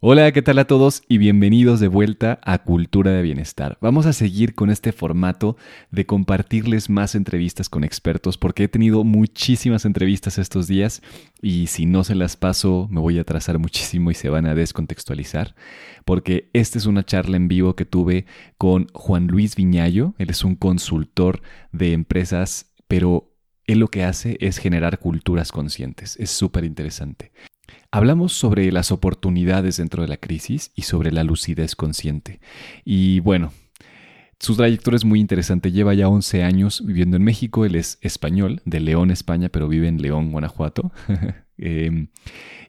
Hola, ¿qué tal a todos? Y bienvenidos de vuelta a Cultura de Bienestar. Vamos a seguir con este formato de compartirles más entrevistas con expertos porque he tenido muchísimas entrevistas estos días y si no se las paso me voy a atrasar muchísimo y se van a descontextualizar porque esta es una charla en vivo que tuve con Juan Luis Viñayo. Él es un consultor de empresas, pero él lo que hace es generar culturas conscientes. Es súper interesante. Hablamos sobre las oportunidades dentro de la crisis y sobre la lucidez consciente. Y bueno, su trayectoria es muy interesante. Lleva ya 11 años viviendo en México. Él es español, de León, España, pero vive en León, Guanajuato. Em,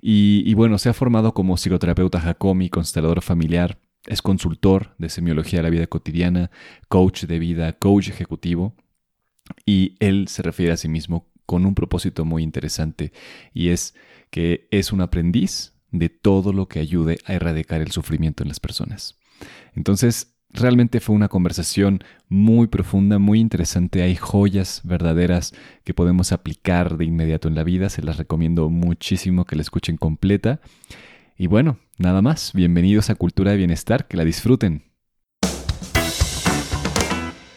y, bueno, se ha formado como psicoterapeuta Jacomi, constelador familiar. Es consultor de semiología de la vida cotidiana, coach de vida, coach ejecutivo. Y él se refiere a sí mismo con un propósito muy interesante y es que es un aprendiz de todo lo que ayude a erradicar el sufrimiento en las personas. Entonces, realmente fue una conversación muy profunda, muy interesante. Hay joyas verdaderas que podemos aplicar de inmediato en la vida. Se las recomiendo muchísimo que la escuchen completa. Y bueno, nada más. Bienvenidos a Cultura de Bienestar. Que la disfruten.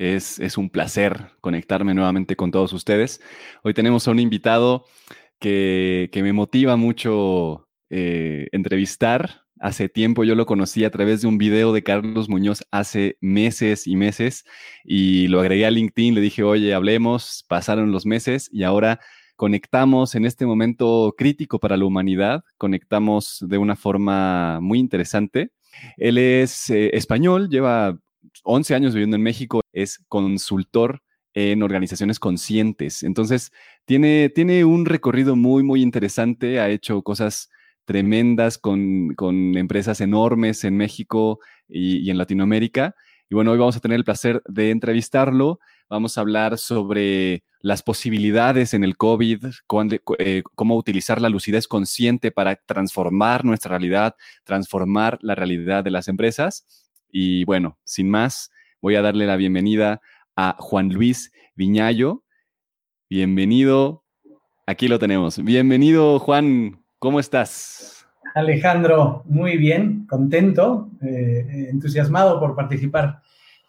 es, un placer conectarme nuevamente con todos ustedes. Hoy tenemos a un invitado que, me motiva mucho eh, entrevistar. Hace tiempo yo lo conocí a través de un video de Carlos Muñoz hace meses y meses y lo agregué a LinkedIn, le dije, oye, hablemos, pasaron los meses y ahora conectamos en este momento crítico para la humanidad, conectamos de una forma muy interesante. Él es eh, español, lleva 11 años viviendo en México, es consultor en organizaciones conscientes. Entonces, tiene, tiene un recorrido muy, muy interesante, ha hecho cosas tremendas con, empresas enormes en México y, en Latinoamérica. Y bueno, hoy vamos a tener el placer de entrevistarlo. Vamos a hablar sobre las posibilidades en el COVID, eh, cómo utilizar la lucidez consciente para transformar nuestra realidad, transformar la realidad de las empresas. Y bueno, sin más, voy a darle la bienvenida a Juan Luis Viñayo. Bienvenido. Aquí lo tenemos. Bienvenido, Juan. ¿Cómo estás? Alejandro, muy bien, contento, eh, entusiasmado por participar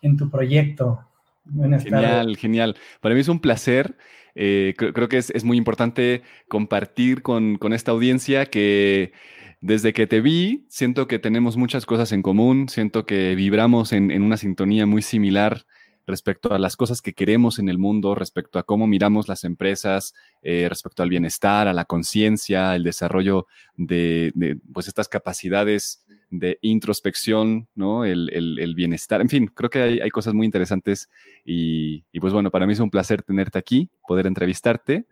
en tu proyecto. Buenas genial, genial. Para mí es un placer. Eh, creo, que es, muy importante compartir con, con esta audiencia que desde que te vi, siento que tenemos muchas cosas en común, siento que vibramos en, una sintonía muy similar respecto a las cosas que queremos en el mundo, respecto a cómo miramos las empresas, eh, respecto al bienestar, a la conciencia, el desarrollo de, pues estas capacidades de introspección, ¿no? El, bienestar, en fin, creo que hay, cosas muy interesantes y, y, pues bueno, para mí es un placer tenerte aquí, poder entrevistarte.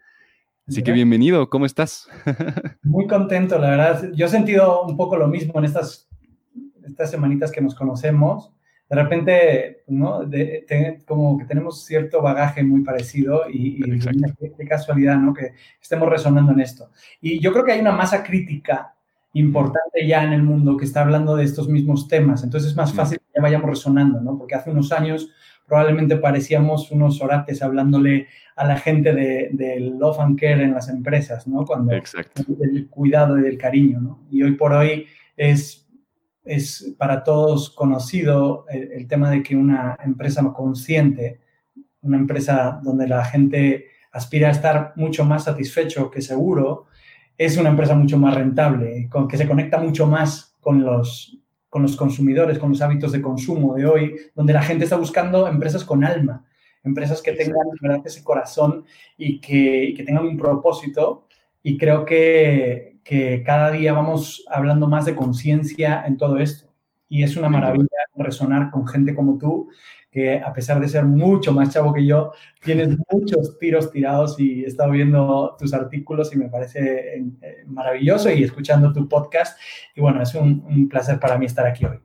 Así que bienvenido, ¿cómo estás? Muy contento, la verdad. Yo he sentido un poco lo mismo en estas, estas semanitas que nos conocemos. De repente, ¿no? como que tenemos cierto bagaje muy parecido y, y qué, casualidad, ¿no? Que estemos resonando en esto. Y yo creo que hay una masa crítica importante ya en el mundo que está hablando de estos mismos temas. Entonces es más fácil que ya vayamos resonando, ¿no? Porque hace unos años probablemente parecíamos unos orates hablándole a la gente del de love and care en las empresas, ¿no? Cuando Exacto. del cuidado y del cariño, ¿no? Y hoy por hoy es, es para todos conocido el, tema de que una empresa consciente, una empresa donde la gente aspira a estar mucho más satisfecho que seguro, es una empresa mucho más rentable, con, que se conecta mucho más con los, con los consumidores, con los hábitos de consumo de hoy, donde la gente está buscando empresas con alma, empresas que tengan ¿verdad? ese corazón y que, que, tengan un propósito. Y creo que, que cada día vamos hablando más de conciencia en todo esto. Y es una maravilla resonar con gente como tú, que a pesar de ser mucho más chavo que yo, tienes muchos tiros tirados y he estado viendo tus artículos y me parece eh, maravilloso y escuchando tu podcast. Y bueno, es un, placer para mí estar aquí hoy.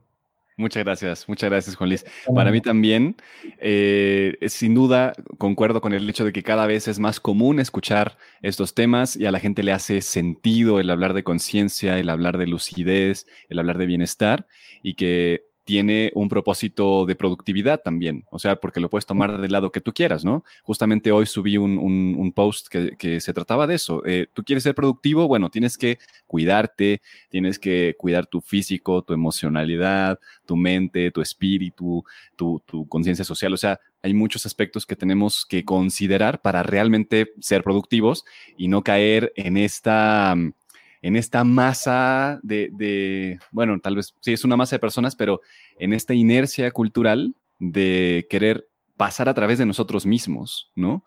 Muchas gracias, muchas gracias, Juan Luis. Para mí también, eh, sin duda, concuerdo con el hecho de que cada vez es más común escuchar estos temas y a la gente le hace sentido el hablar de conciencia, el hablar de lucidez, el hablar de bienestar y que tiene un propósito de productividad también, o sea, porque lo puedes tomar del lado que tú quieras, ¿no? Justamente hoy subí un, post que, se trataba de eso. Eh, tú quieres ser productivo, bueno, tienes que cuidarte, tienes que cuidar tu físico, tu emocionalidad, tu mente, tu espíritu, tu, tu conciencia social, o sea, hay muchos aspectos que tenemos que considerar para realmente ser productivos y no caer en esta en esta masa de, bueno, tal vez sí es una masa de personas, pero en esta inercia cultural de querer pasar a través de nosotros mismos, ¿no?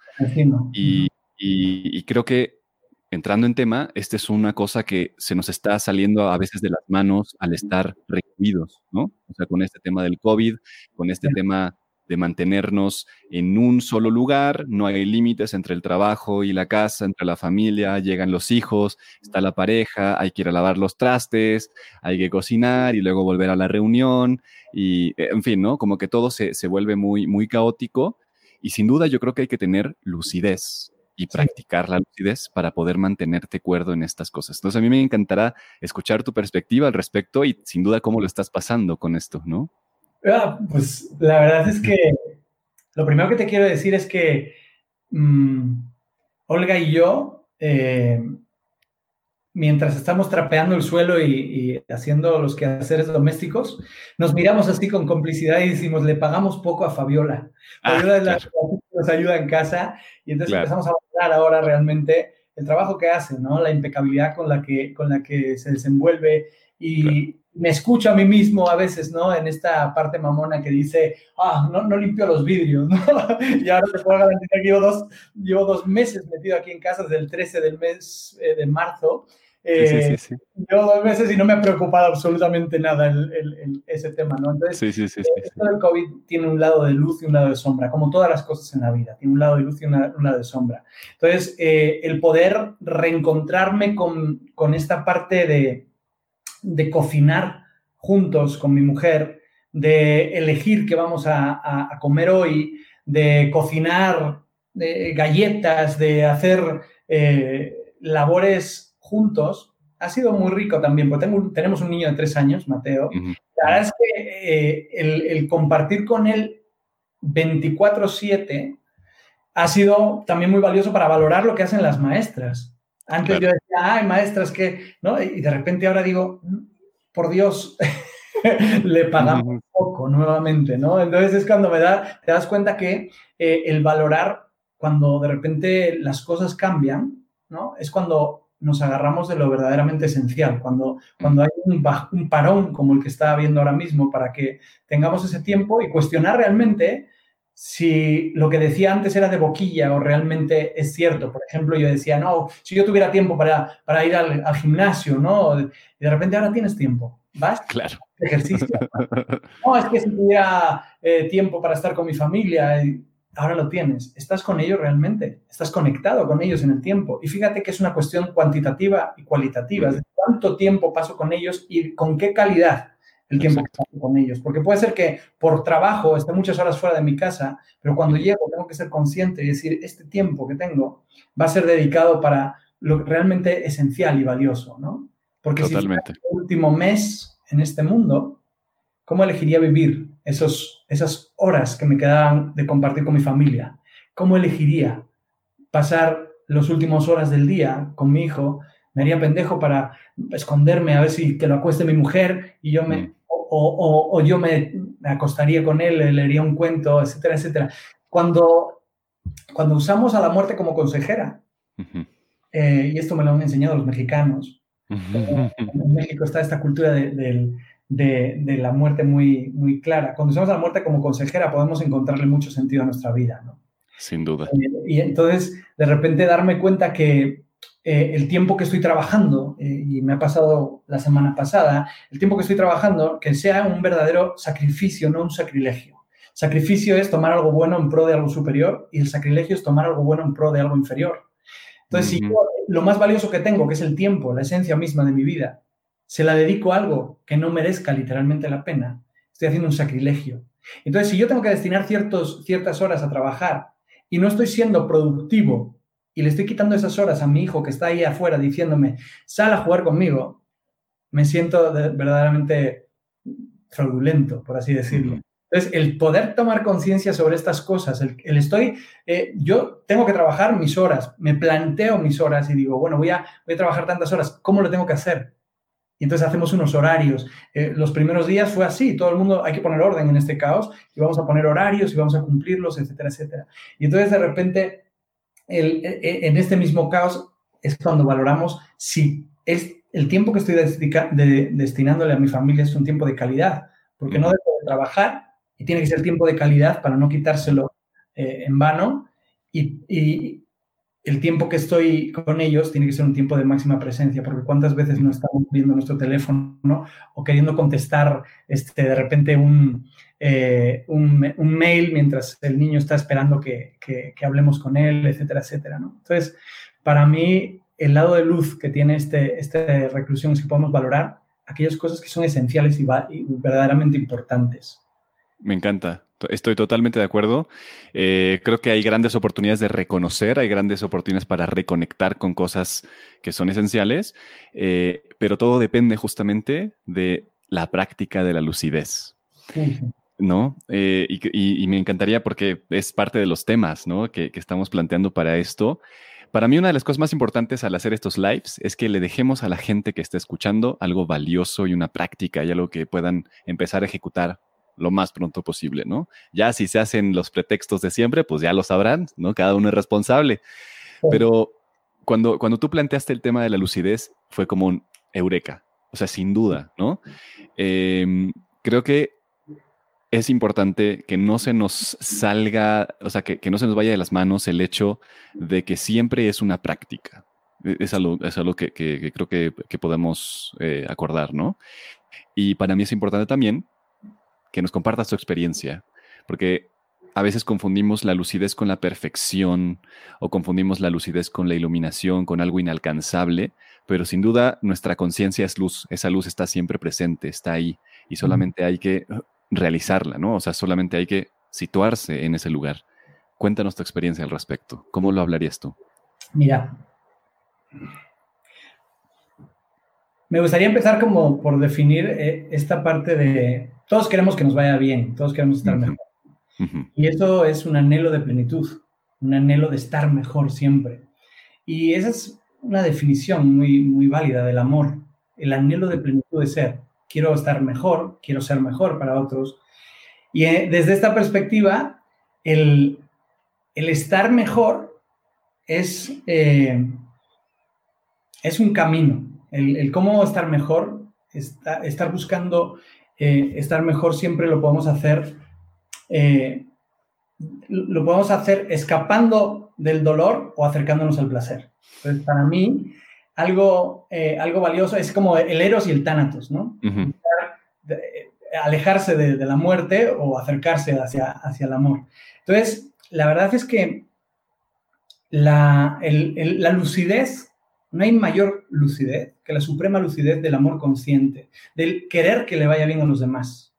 Y, y, creo que entrando en tema, esta es una cosa que se nos está saliendo a veces de las manos al estar recluidos, ¿no? O sea, con este tema del COVID, con este tema de mantenernos en un solo lugar, no hay límites entre el trabajo y la casa, entre la familia, llegan los hijos, está la pareja, hay que ir a lavar los trastes, hay que cocinar y luego volver a la reunión y, eh, en fin, ¿no? Como que todo se, vuelve muy, muy caótico y sin duda yo creo que hay que tener lucidez y practicar la lucidez para poder mantenerte cuerdo en estas cosas. Entonces a mí me encantará escuchar tu perspectiva al respecto y sin duda cómo lo estás pasando con esto, ¿no? Ah, pues la verdad es que lo primero que te quiero decir es que mm, Olga y yo, eh, mientras estamos trapeando el suelo y, haciendo los quehaceres domésticos, nos miramos así con complicidad y decimos, le pagamos poco a Fabiola. Ah, Fabiola es la que nos ayuda en casa y entonces empezamos a valorar ahora realmente el trabajo que hace, ¿no? La impecabilidad con la que, con la que se desenvuelve y, me escucho a mí mismo a veces, ¿no? En esta parte mamona que dice, ah, no, no limpio los vidrios, ¿no? y ahora te puedo garantizar que llevo dos, llevo dos meses metido aquí en casa desde el 13 del mes eh, de marzo. Eh, sí, sí, sí, Llevo dos meses y no me ha preocupado absolutamente nada el, el, ese tema, ¿no? Entonces, sí, sí, sí, eh, esto del COVID tiene un lado de luz y un lado de sombra, como todas las cosas en la vida, tiene un lado de luz y un lado de sombra. Entonces, el poder reencontrarme con, con esta parte de, de cocinar juntos con mi mujer, de elegir qué vamos a, comer hoy, de cocinar galletas, de hacer eh, labores juntos, ha sido muy rico también, porque tenemos un niño de tres años, Mateo. La verdad es que eh, el, compartir con él 24/7 ha sido también muy valioso para valorar lo que hacen las maestras. Antes yo ay, maestras que, ¿no? Y de repente ahora digo, por Dios, le pagamos poco nuevamente, ¿no? Entonces es cuando me da, te das cuenta que eh, el valorar cuando de repente las cosas cambian, ¿no? Es cuando nos agarramos de lo verdaderamente esencial, cuando, cuando hay un, un parón como el que está habiendo ahora mismo para que tengamos ese tiempo y cuestionar realmente si lo que decía antes era de boquilla o realmente es cierto. Por ejemplo, yo decía, no, si yo tuviera tiempo para, para ir al, al, gimnasio, ¿no? Y de repente ahora tienes tiempo. ¿Vas? Claro. Ejercicio. No, es que si tuviera eh, tiempo para estar con mi familia, ahora lo tienes. ¿Estás con ellos realmente? ¿Estás conectado con ellos en el tiempo? Y fíjate que es una cuestión cuantitativa y cualitativa. ¿Cuánto tiempo paso con ellos y con qué calidad? El tiempo que paso con ellos. Porque puede ser que por trabajo esté muchas horas fuera de mi casa, pero cuando llego tengo que ser consciente y decir, este tiempo que tengo va a ser dedicado para lo realmente esencial y valioso, ¿no? Porque Totalmente. si el último mes en este mundo, ¿cómo elegiría vivir esos, esas horas que me quedaban de compartir con mi familia? ¿Cómo elegiría pasar las últimas horas del día con mi hijo? Me haría pendejo para esconderme a ver si que lo acueste mi mujer y yo me, mm o, yo me, acostaría con él, le leería un cuento, etcétera, etcétera. Cuando, cuando usamos a la muerte como consejera, eh, y esto me lo han enseñado los mexicanos, eh, en México está esta cultura de, la muerte muy, muy clara. Cuando usamos a la muerte como consejera, podemos encontrarle mucho sentido a nuestra vida, ¿no? Sin duda. Eh, y entonces, de repente, darme cuenta que eh, el tiempo que estoy trabajando, eh, y me ha pasado la semana pasada, el tiempo que estoy trabajando, que sea un verdadero sacrificio, no un sacrilegio. Sacrificio es tomar algo bueno en pro de algo superior y el sacrilegio es tomar algo bueno en pro de algo inferior. Entonces, si lo más valioso que tengo, que es el tiempo, la esencia misma de mi vida, se la dedico a algo que no merezca literalmente la pena, estoy haciendo un sacrilegio. Entonces, si yo tengo que destinar ciertos, ciertas horas a trabajar y no estoy siendo productivo y le estoy quitando esas horas a mi hijo que está ahí afuera diciéndome, sal a jugar conmigo, me siento verdaderamente fraudulento, por así decirlo. Entonces, el poder tomar conciencia sobre estas cosas, el, estoy, eh, yo tengo que trabajar mis horas, me planteo mis horas y digo, bueno, voy a, voy a trabajar tantas horas, ¿cómo lo tengo que hacer? Y entonces hacemos unos horarios. Eh, los primeros días fue así, todo el mundo, hay que poner orden en este caos y vamos a poner horarios y vamos a cumplirlos, etcétera, etcétera. Y entonces de repente, el, e, e, en este mismo caos es cuando valoramos si es el tiempo que estoy destinándole a mi familia es un tiempo de calidad, porque no dejo de trabajar y tiene que ser tiempo de calidad para no quitárselo eh, en vano. Y, el tiempo que estoy con ellos tiene que ser un tiempo de máxima presencia, porque cuántas veces no estamos viendo nuestro teléfono o queriendo contestar este, de repente un, eh, un, mail mientras el niño está esperando que, que, hablemos con él, etcétera, etcétera. ¿no? Entonces, para mí, el lado de luz que tiene este, esta reclusión es que podemos valorar aquellas cosas que son esenciales y verdaderamente importantes. Me encanta. Estoy totalmente de acuerdo. Eh, creo que hay grandes oportunidades de reconocer, hay grandes oportunidades para reconectar con cosas que son esenciales, eh, pero todo depende justamente de la práctica de la lucidez. ¿No? Eh, y, me encantaría porque es parte de los temas ¿no? que, que estamos planteando para esto. Para mí una de las cosas más importantes al hacer estos lives es que le dejemos a la gente que está escuchando algo valioso y una práctica y algo que puedan empezar a ejecutar lo más pronto posible, ¿no? Ya si se hacen los pretextos de siempre, pues ya lo sabrán, ¿no? Cada uno es responsable. Pero cuando, cuando tú planteaste el tema de la lucidez, fue como un eureka, o sea, sin duda, ¿no? Em, creo que es importante que no se nos salga, o sea, que, no se nos vaya de las manos el hecho de que siempre es una práctica. E, es algo, es algo que, creo que, podemos eh, acordar, ¿no? Y para mí es importante también que nos compartas tu experiencia, porque a veces confundimos la lucidez con la perfección o confundimos la lucidez con la iluminación, con algo inalcanzable, pero sin duda nuestra conciencia es luz, esa luz está siempre presente, está ahí y solamente hay que realizarla, ¿no? O sea, solamente hay que situarse en ese lugar. Cuéntanos tu experiencia al respecto. ¿Cómo lo hablarías tú? Mira, me gustaría empezar como por definir eh, esta parte de todos queremos que nos vaya bien, todos queremos estar mejor. Y eso es un anhelo de plenitud, un anhelo de estar mejor siempre. Y esa es una definición muy, muy válida del amor, el anhelo de plenitud de ser. Quiero estar mejor, quiero ser mejor para otros. Y eh, desde esta perspectiva, el, estar mejor es, eh, es un camino. El, cómo estar mejor, estar buscando eh, estar mejor siempre lo podemos hacer, eh, lo podemos hacer escapando del dolor o acercándonos al placer. Entonces, para mí, algo, eh, algo valioso es como el eros y el tánatos, ¿no? alejarse de, la muerte o acercarse hacia, hacia el amor. Entonces, la verdad es que la, la lucidez no hay mayor lucidez que la suprema lucidez del amor consciente, del querer que le vaya bien a los demás,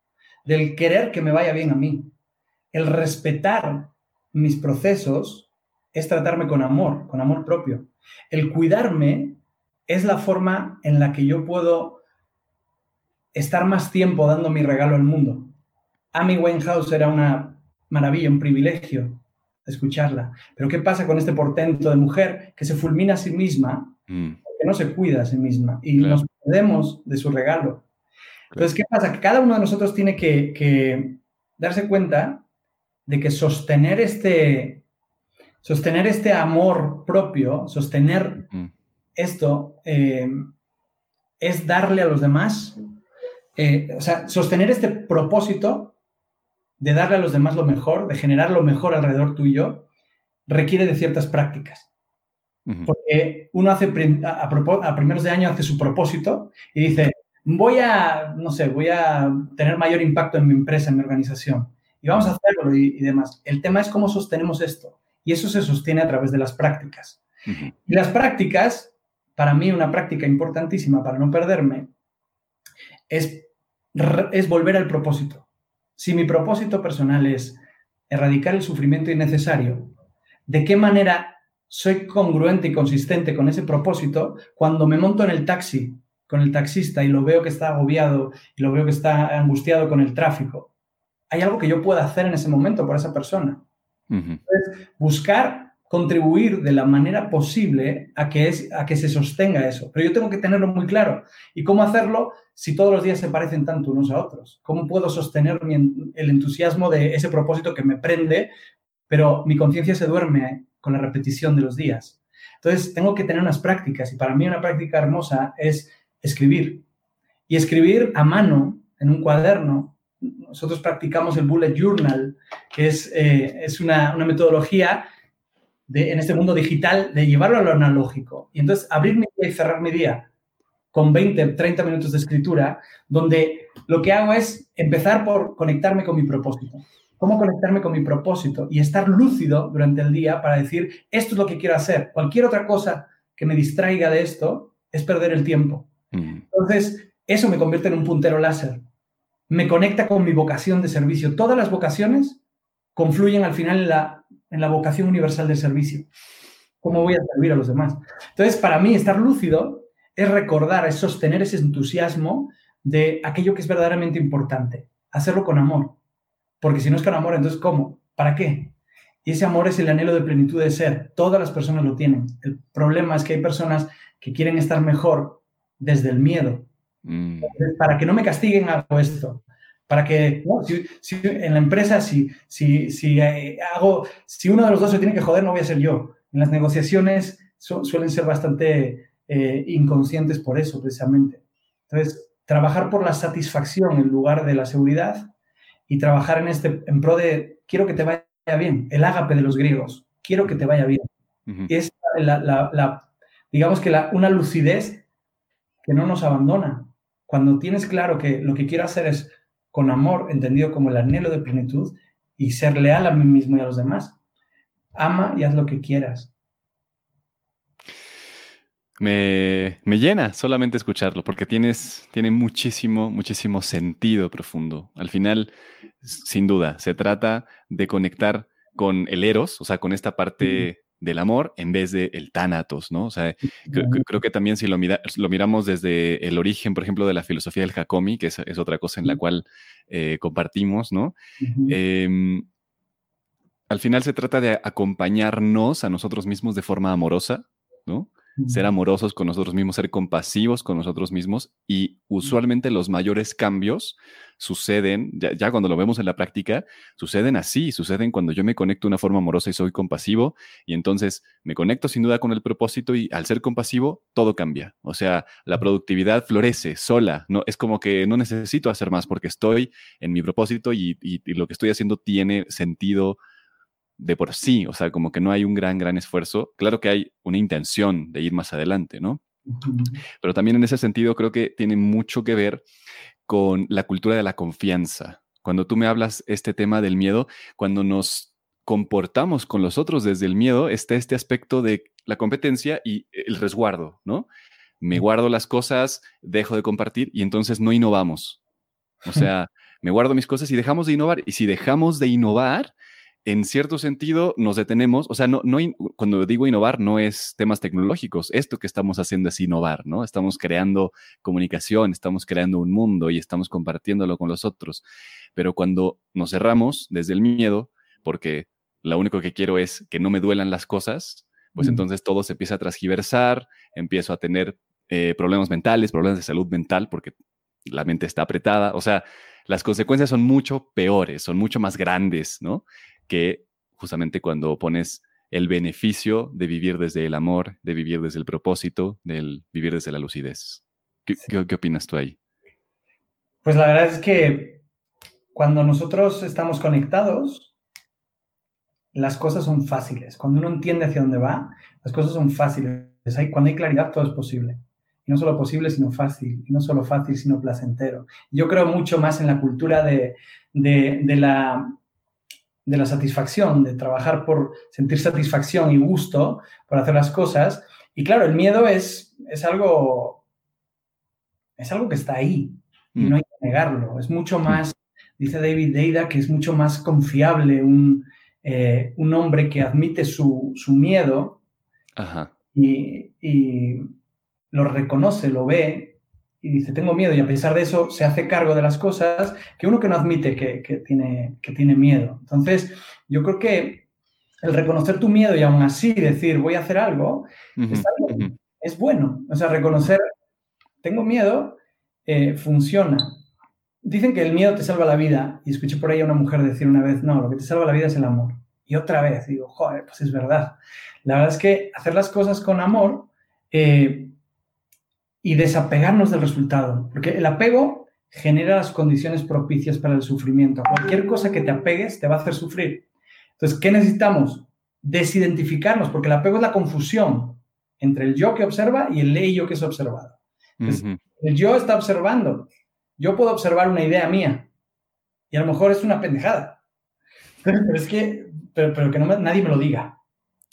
del querer que me vaya bien a mí. El respetar mis procesos es tratarme con amor, con amor propio. El cuidarme es la forma en la que yo puedo estar más tiempo dando mi regalo al mundo. Amy Winehouse era una maravilla, un privilegio escucharla. Pero ¿qué pasa con este portento de mujer que se fulmina a sí misma Mm. que no se cuida a sí misma y nos perdemos de su regalo. Entonces, ¿qué pasa? Que cada uno de nosotros tiene que, darse cuenta de que sostener este, sostener este amor propio, sostener. Esto, eh, es darle a los demás, eh, o sea, sostener este propósito de darle a los demás lo mejor, de generar lo mejor alrededor tuyo, requiere de ciertas prácticas. Porque uno hace, a, primeros de año hace su propósito y dice, voy a, no sé, voy a tener mayor impacto en mi empresa, en mi organización. Y vamos a hacerlo y, demás. El tema es cómo sostenemos esto. Y eso se sostiene a través de las prácticas. Y las prácticas, para mí una práctica importantísima para no perderme, es, es volver al propósito. si mi propósito personal es erradicar el sufrimiento innecesario, ¿de qué manera soy congruente y consistente con ese propósito cuando me monto en el taxi con el taxista y lo veo que está agobiado y lo veo que está angustiado con el tráfico? ¿Hay algo que yo pueda hacer en ese momento por esa persona? Entonces, buscar contribuir de la manera posible a que, es, a que se sostenga eso. Pero yo tengo que tenerlo muy claro. ¿Y cómo hacerlo si todos los días se parecen tanto unos a otros? ¿Cómo puedo sostener el entusiasmo de ese propósito que me prende, pero mi conciencia se duerme con la repetición de los días? Entonces, tengo que tener unas prácticas y para mí una práctica hermosa es escribir. Y escribir a mano en un cuaderno. Nosotros practicamos el bullet journal, que es, eh, es una, una metodología en este mundo digital de llevarlo a lo analógico. Y entonces abrir mi día y cerrar mi día con 20, 30 minutos de escritura, donde lo que hago es empezar por conectarme con mi propósito. ¿Cómo conectarme con mi propósito? Y estar lúcido durante el día para decir, esto es lo que quiero hacer. Cualquier otra cosa que me distraiga de esto es perder el tiempo. Entonces, eso me convierte en un puntero láser. Me conecta con mi vocación de servicio. Todas las vocaciones confluyen al final en la en la vocación universal del servicio. ¿Cómo voy a servir a los demás? Entonces, para mí, estar lúcido es recordar, es sostener ese entusiasmo de aquello que es verdaderamente importante. Hacerlo con amor. Porque si no es con amor, entonces, ¿cómo? ¿Para qué? Y ese amor es el anhelo de plenitud de ser. Todas las personas lo tienen. El problema es que hay personas que quieren estar mejor desde el miedo. Mm. Para que no me castiguen hago esto para que si, en la empresa, si, si, si, eh, hago, si uno de los dos se tiene que joder, no voy a ser yo. En las negociaciones suelen ser bastante eh, inconscientes por eso, precisamente. Entonces, trabajar por la satisfacción en lugar de la seguridad y trabajar en este, en pro de, quiero que te vaya bien, el ágape de los griegos, quiero que te vaya bien. Y es la, la, digamos que la, una lucidez que no nos abandona. Cuando tienes claro que lo que quiero hacer es con amor, entendido como el anhelo de plenitud, y ser leal a mí mismo y a los demás. Ama y haz lo que quieras. Me, llena solamente escucharlo, porque tienes, tiene muchísimo, muchísimo sentido profundo. Al final, sin duda, se trata de conectar con el eros, o sea, con esta parte del amor en vez de el tánatos, ¿no? O sea, creo, que también si lo, lo, miramos desde el origen, por ejemplo, de la filosofía del Hakomi, que es, otra cosa en la cual eh, compartimos, ¿no? Em, al final se trata de acompañarnos a nosotros mismos de forma amorosa, ¿no? Ser amorosos con nosotros mismos, ser compasivos con nosotros mismos y usualmente los mayores cambios suceden, ya, cuando lo vemos en la práctica, suceden así, suceden cuando yo me conecto de una forma amorosa y soy compasivo y entonces me conecto sin duda con el propósito y al ser compasivo todo cambia, o sea, la productividad florece sola, no es como que no necesito hacer más porque estoy en mi propósito y lo que estoy haciendo tiene sentido de por sí, o sea, como que no hay un gran, gran esfuerzo. Claro que hay una intención de ir más adelante, ¿no? Pero también en ese sentido creo que tiene mucho que ver con la cultura de la confianza. Cuando tú me hablas este tema del miedo, cuando nos comportamos con los otros desde el miedo, está este aspecto de la competencia y el resguardo, ¿no? Me guardo las cosas, dejo de compartir y entonces no innovamos. O sea, me guardo mis cosas y dejamos de innovar. Y si dejamos de innovar, en cierto sentido nos detenemos, o sea, no, no, cuando digo innovar no es temas tecnológicos, esto que estamos haciendo es innovar, ¿no? Estamos creando comunicación, estamos creando un mundo y estamos compartiéndolo con los otros, pero cuando nos cerramos desde el miedo, porque lo único que quiero es que no me duelan las cosas, pues mm. entonces todo se empieza a transgiversar, empiezo a tener eh, problemas mentales, problemas de salud mental, porque la mente está apretada, o sea, las consecuencias son mucho peores, son mucho más grandes, ¿no? Que justamente cuando pones el beneficio de vivir desde el amor, de vivir desde el propósito, del vivir desde la lucidez. ¿Qué, qué, opinas tú ahí? Pues la verdad es que cuando nosotros estamos conectados, las cosas son fáciles. Cuando uno entiende hacia dónde va, las cosas son fáciles. Cuando hay claridad, todo es posible. Y no solo posible, sino fácil. Y no solo fácil, sino placentero. Yo creo mucho más en la cultura de, de la de la satisfacción, de trabajar por sentir satisfacción y gusto por hacer las cosas. Y claro, el miedo es, es algo es algo que está ahí y mm. no hay que negarlo. Es mucho mm. más dice David Deida que es mucho más confiable un, eh, un hombre que admite su, miedo Y, y, lo reconoce, lo ve y dice, tengo miedo y a pesar de eso se hace cargo de las cosas que uno que no admite que, tiene, que tiene miedo. Entonces, yo creo que el reconocer tu miedo y aún así decir, voy a hacer algo, es bueno. O sea, reconocer, tengo miedo, eh, funciona. Dicen que el miedo te salva la vida y escuché por ahí a una mujer decir una vez, no, lo que te salva la vida es el amor. Y otra vez digo, joder, pues es verdad. La verdad es que hacer las cosas con amor eh, y desapegarnos del resultado, porque el apego genera las condiciones propicias para el sufrimiento. Cualquier cosa que te apegues te va a hacer sufrir. Entonces, ¿qué necesitamos? Desidentificarnos, porque el apego es la confusión entre el yo que observa y el ello que es observado. El yo está observando. Yo puedo observar una idea mía y a lo mejor es una pendejada. Pero, es que, pero, que no nadie me lo diga,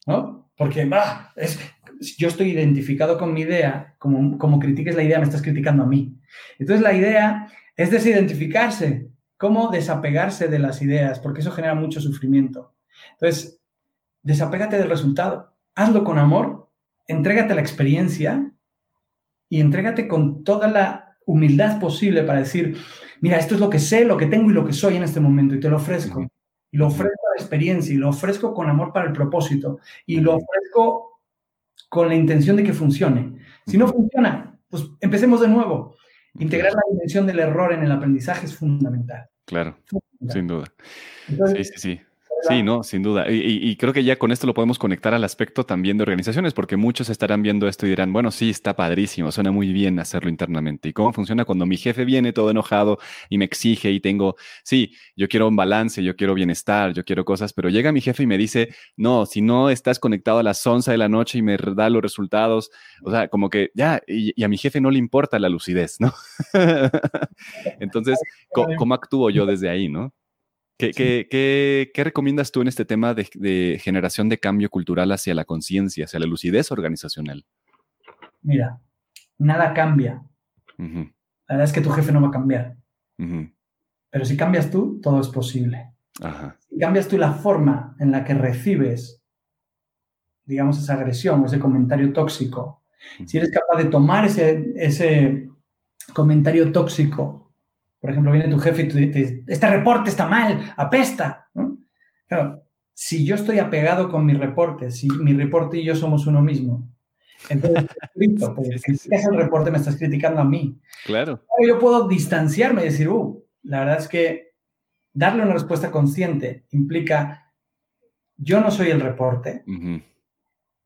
¿no? Porque, bah, es, yo estoy identificado con mi idea, como, como critiques la idea, me estás criticando a mí. Entonces la idea es desidentificarse, cómo desapegarse de las ideas, porque eso genera mucho sufrimiento. Entonces, desapégate del resultado, hazlo con amor, entrégate a la experiencia y entrégate con toda la humildad posible para decir, mira, esto es lo que sé, lo que tengo y lo que soy en este momento y te lo ofrezco. Y lo ofrezco a la experiencia y lo ofrezco con amor para el propósito y lo ofrezco con la intención de que funcione. Si no funciona, pues empecemos de nuevo. Integrar la dimensión del error en el aprendizaje es fundamental. Claro, sin duda. sí, sí, sí. Sí, no, sin duda. Y, creo que ya con esto lo podemos conectar al aspecto también de organizaciones, porque muchos estarán viendo esto y dirán, bueno, sí, está padrísimo, suena muy bien hacerlo internamente. ¿Y cómo funciona cuando mi jefe viene todo enojado y me exige y tengo, sí, yo quiero un balance, yo quiero bienestar, yo quiero cosas, pero llega mi jefe y me dice, no, si no estás conectado a las 11 de la noche y me da los resultados, o sea, como que ya, y, a mi jefe no le importa la lucidez, ¿no? Entonces, ¿cómo actúo yo desde ahí, no? ¿Qué, recomiendas tú en este tema de, generación de cambio cultural hacia la conciencia, hacia la lucidez organizacional? Mira, nada cambia. La verdad es que tu jefe no va a cambiar. Pero si cambias tú, todo es posible. Si cambias tú la forma en la que recibes, digamos, esa agresión o ese comentario tóxico, si eres capaz de tomar ese, ese comentario tóxico por ejemplo, viene tu jefe y tú dices, este reporte está mal, apesta. Claro, si yo estoy apegado con mi reporte, si mi reporte y yo somos uno mismo, entonces, si es el reporte, me estás criticando a mí. Claro. Yo puedo distanciarme y decir, uh, la verdad es que darle una respuesta consciente implica, yo no soy el reporte.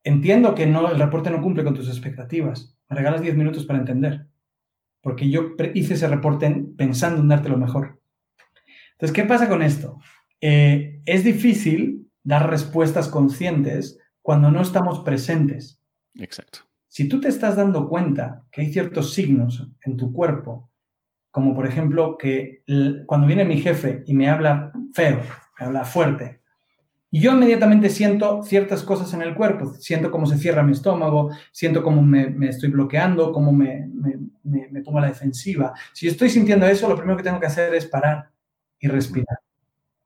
Entiendo que no, el reporte no cumple con tus expectativas. Me regalas 10 minutos para entender porque yo hice ese reporte pensando en darte lo mejor. Entonces, ¿qué pasa con esto? Eh, es difícil dar respuestas conscientes cuando no estamos presentes. Exacto. Si tú te estás dando cuenta que hay ciertos signos en tu cuerpo, como por ejemplo que cuando viene mi jefe y me habla feo, me habla fuerte, y yo inmediatamente siento ciertas cosas en el cuerpo, siento cómo se cierra mi estómago, siento cómo me, estoy bloqueando, cómo me, me, pongo a la defensiva. Si estoy sintiendo eso, lo primero que tengo que hacer es parar y respirar.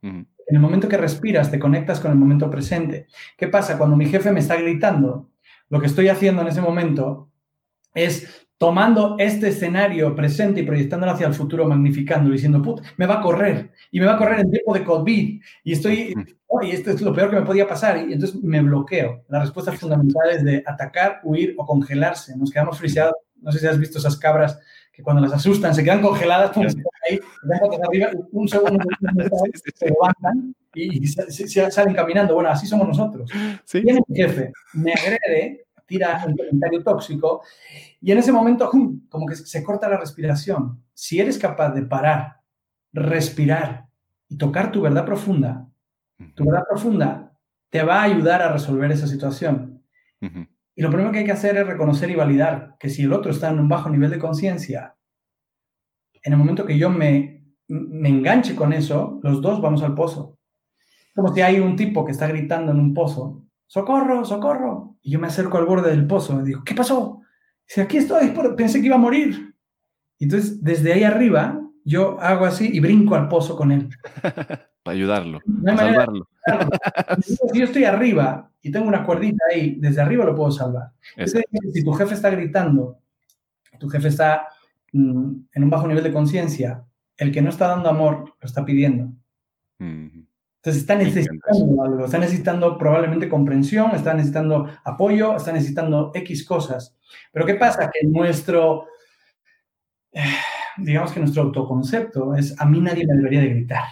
En el momento que respiras, te conectas con el momento presente. ¿Qué pasa? Cuando mi jefe me está gritando, lo que estoy haciendo en ese momento es tomando este escenario presente y proyectándolo hacia el futuro, magnificándolo, diciendo, put, me va a correr, y me va a correr en tiempo de COVID, y estoy, oh, y esto es lo peor que me podía pasar, y entonces me bloqueo. La respuesta fundamental es de atacar, huir o congelarse. Nos quedamos friseados, no sé si has visto esas cabras que cuando las asustan se quedan congeladas, pum, ahí, arriba, un segundo, se levantan y, salen caminando. Bueno, así somos nosotros. Viene mi jefe, me agrede, tira un comentario tóxico y en ese momento como que se corta la respiración. Si eres capaz de parar, respirar y tocar tu verdad profunda, tu verdad profunda te va a ayudar a resolver esa situación. Y lo primero que hay que hacer es reconocer y validar que si el otro está en un bajo nivel de conciencia, en el momento que yo me, me enganche con eso, los dos vamos al pozo. Como si hay un tipo que está gritando en un pozo socorro, socorro. Y yo me acerco al borde del pozo y digo, ¿qué pasó? Dice, aquí estoy, pensé que iba a morir. Entonces, desde ahí arriba, yo hago así y brinco al pozo con él. Para ayudarlo, para salvarlo. si yo estoy arriba y tengo una cuerdita ahí, desde arriba lo puedo salvar. si tu jefe está gritando, tu jefe está mm, en un bajo nivel de conciencia, el que no está dando amor lo está pidiendo. Entonces está necesitando algo, está necesitando probablemente comprensión, está necesitando apoyo, está necesitando X cosas. Pero ¿qué pasa? Que nuestro, digamos que nuestro autoconcepto es a mí nadie me debería de gritar.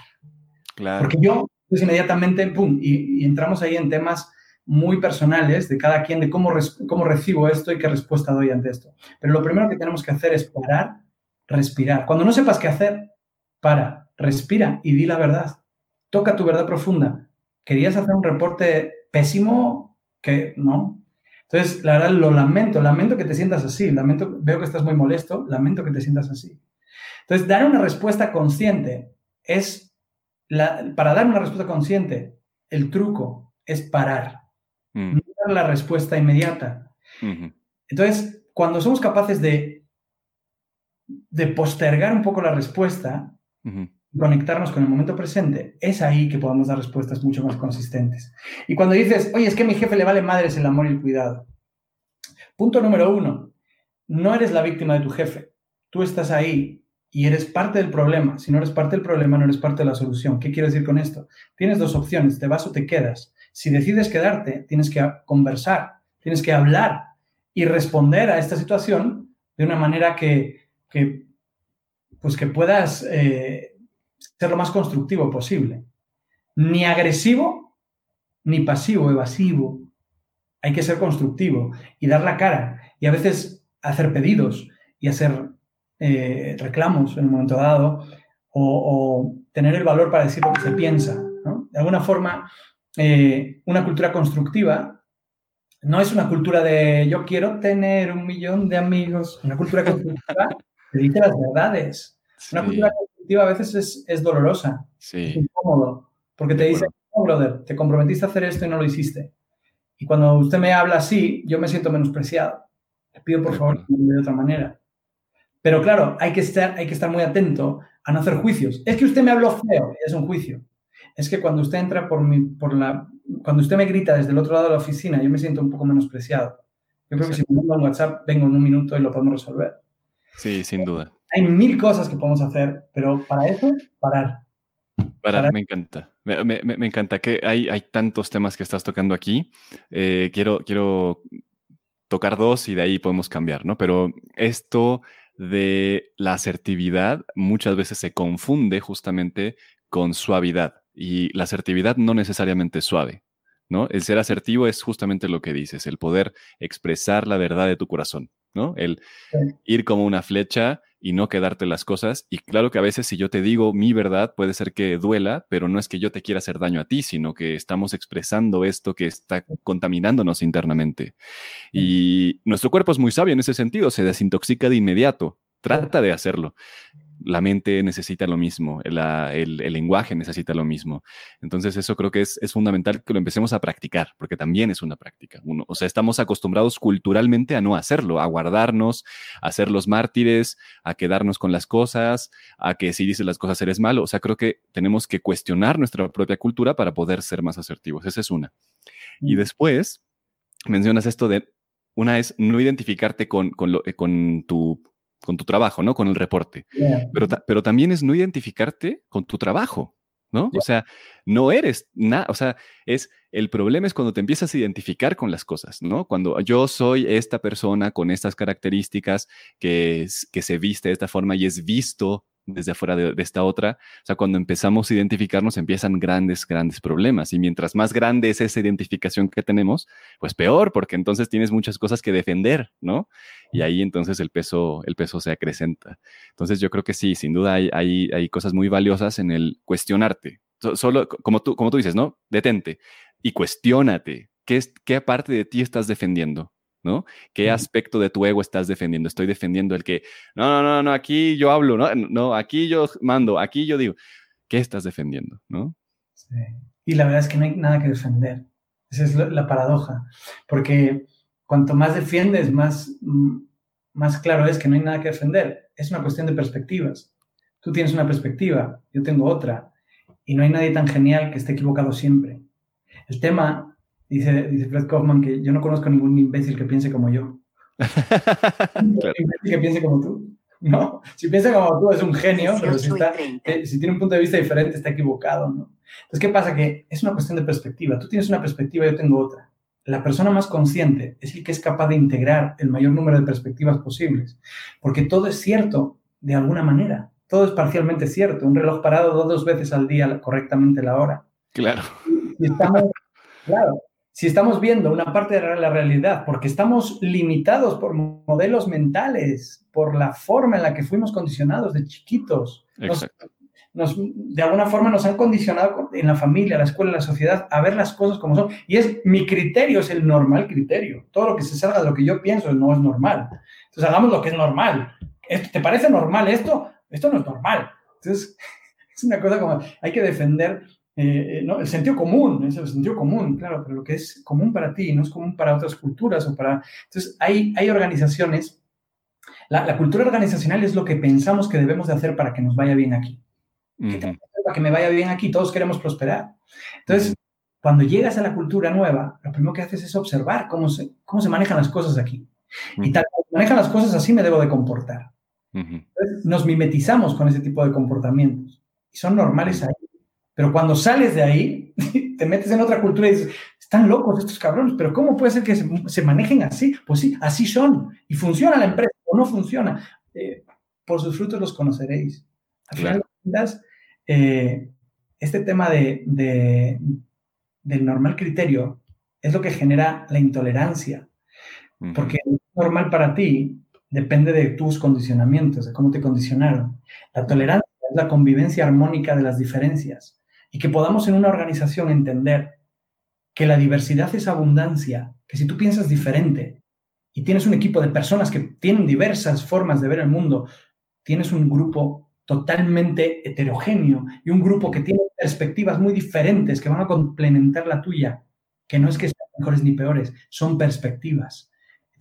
Porque yo, pues inmediatamente, pum, y, entramos ahí en temas muy personales de cada quien, de cómo, cómo recibo esto y qué respuesta doy ante esto. Pero lo primero que tenemos que hacer es parar, respirar. Cuando no sepas qué hacer, para, respira y di la verdad. Toca tu verdad profunda. ¿Querías hacer un reporte pésimo? Que no. Entonces, la verdad, lo lamento, lamento que te sientas así, lamento, veo que estás muy molesto, lamento que te sientas así. Entonces, dar una respuesta consciente es para dar una respuesta consciente, el truco es parar, mm. no dar la respuesta inmediata. Entonces, cuando somos capaces de, de postergar un poco la respuesta, conectarnos con el momento presente, es ahí que podemos dar respuestas mucho más consistentes. Y cuando dices, oye, es que a mi jefe le vale madres el amor y el cuidado. Punto número uno, no eres la víctima de tu jefe. Tú estás ahí y eres parte del problema. Si no eres parte del problema, no eres parte de la solución. ¿Qué quiero decir con esto? Tienes dos opciones, te vas o te quedas. Si decides quedarte, tienes que conversar, tienes que hablar y responder a esta situación de una manera que, pues que puedas eh, ser lo más constructivo posible. Ni agresivo, ni pasivo, evasivo. Hay que ser constructivo y dar la cara y a veces hacer pedidos y hacer eh, reclamos en un momento dado o, tener el valor para decir lo que se piensa. De alguna forma, eh, una cultura constructiva no es una cultura de yo quiero tener un millón de amigos. Una cultura constructiva te dice las verdades. Una cultura a veces es, dolorosa, es incómodo, porque te dice, no, brother, te comprometiste a hacer esto y no lo hiciste. Y cuando usted me habla así, yo me siento menospreciado. Le pido por favor que me de otra manera. Pero claro, hay que, estar, hay que estar muy atento a no hacer juicios. Es que usted me habló feo, es un juicio. Es que cuando usted entra por mi, por la, cuando usted me grita desde el otro lado de la oficina, yo me siento un poco menospreciado. Yo creo que si me manda un WhatsApp, vengo en un minuto y lo podemos resolver. Sí, sin duda. Hay mil cosas que podemos hacer, pero para eso, parar. Parar, me encanta. Me, me, me, encanta que hay, hay tantos temas que estás tocando aquí. Eh, quiero, quiero tocar dos y de ahí podemos cambiar, ¿no? Pero esto de la asertividad muchas veces se confunde justamente con suavidad y la asertividad no necesariamente es suave, ¿no? El ser asertivo es justamente lo que dices, el poder expresar la verdad de tu corazón, ¿no? El ir como una flecha y no quedarte las cosas. Y claro que a veces si yo te digo mi verdad puede ser que duela, pero no es que yo te quiera hacer daño a ti, sino que estamos expresando esto que está contaminándonos internamente. Y nuestro cuerpo es muy sabio en ese sentido, se desintoxica de inmediato, trata de hacerlo la mente necesita lo mismo, el, lenguaje necesita lo mismo. Entonces eso creo que es, fundamental que lo empecemos a practicar, porque también es una práctica. Uno, o sea, estamos acostumbrados culturalmente a no hacerlo, a guardarnos, a ser los mártires, a quedarnos con las cosas, a que si dices las cosas eres malo. O sea, creo que tenemos que cuestionar nuestra propia cultura para poder ser más asertivos. Esa es una. Y mm. después mencionas esto de, una es no identificarte con, con, lo, con tu con tu trabajo, ¿no? Con el reporte. Pero, pero también es no identificarte con tu trabajo, ¿no? O sea, no eres nada, o sea, es, el problema es cuando te empiezas a identificar con las cosas, ¿no? Cuando yo soy esta persona con estas características que, que se viste de esta forma y es visto desde afuera de, esta otra. O sea, cuando empezamos a identificarnos empiezan grandes, grandes problemas. Y mientras más grande es esa identificación que tenemos, pues peor, porque entonces tienes muchas cosas que defender, ¿no? Y ahí entonces el peso, el peso se acrecenta. Entonces yo creo que sí, sin duda hay, hay, hay cosas muy valiosas en el cuestionarte. Solo, como tú, como tú dices, ¿no? Detente y cuestiónate. ¿Qué, es, ¿Qué parte de ti estás defendiendo? ¿No? ¿Qué aspecto de tu ego estás defendiendo? Estoy defendiendo el que, no, no, no, no, aquí yo hablo, no, no, aquí yo mando, aquí yo digo, ¿qué estás defendiendo, no? Sí. Y la verdad es que no hay nada que defender. Esa es la paradoja, porque cuanto más defiendes, más, mm, más claro es que no hay nada que defender. Es una cuestión de perspectivas. Tú tienes una perspectiva, yo tengo otra, y no hay nadie tan genial que esté equivocado siempre. El tema, dice, dice Fred Kaufman, que yo no conozco ningún imbécil que piense como yo. que piense como tú. ¿no? Si piensa como tú es un genio, pero si, eh, si, tiene un punto de vista diferente está equivocado, ¿no? Entonces, ¿qué pasa? Que es una cuestión de perspectiva. Tú tienes una perspectiva, yo tengo otra. La persona más consciente es el que es capaz de integrar el mayor número de perspectivas posibles, porque todo es cierto de alguna manera. Todo es parcialmente cierto. Un reloj parado dos veces al día correctamente la hora. Claro. claro, si estamos viendo una parte de la realidad, porque estamos limitados por modelos mentales, por la forma en la que fuimos condicionados de chiquitos. Nos, de alguna forma nos han condicionado en la familia, la escuela, la sociedad a ver las cosas como son. Y es mi criterio, es el normal criterio. Todo lo que se salga de lo que yo pienso no es normal. Entonces hagamos lo que es normal. ¿Te parece normal esto? Esto no es normal. Entonces es una cosa como hay que defender eh, eh, ¿no? El sentido común, es el sentido común, claro, pero lo que es común para ti no es común para otras culturas o para... Entonces, hay, hay organizaciones, la, cultura organizacional es lo que pensamos que debemos de hacer para que nos vaya bien aquí. Para que me vaya bien aquí, todos queremos prosperar. Entonces, cuando llegas a la cultura nueva, lo primero que haces es observar cómo se, cómo se manejan las cosas aquí. Y tal como manejan las cosas, así me debo de comportar. Entonces, nos mimetizamos con ese tipo de comportamientos. Y son normales ahí pero cuando sales de ahí, te metes en otra cultura y dices, están locos estos cabrones, pero ¿cómo puede ser que se, manejen así? Pues sí, así son. Y funciona la empresa o no funciona. Eh, por sus frutos los conoceréis. Al final eh, este tema de, del normal criterio es lo que genera la intolerancia. Porque normal para ti depende de tus condicionamientos, de cómo te condicionaron. La tolerancia es la convivencia armónica de las diferencias y que podamos en una organización entender que la diversidad es abundancia, que si tú piensas diferente y tienes un equipo de personas que tienen diversas formas de ver el mundo, tienes un grupo totalmente heterogéneo y un grupo que tiene perspectivas muy diferentes que van a complementar la tuya, que no es que sean mejores ni peores, son perspectivas.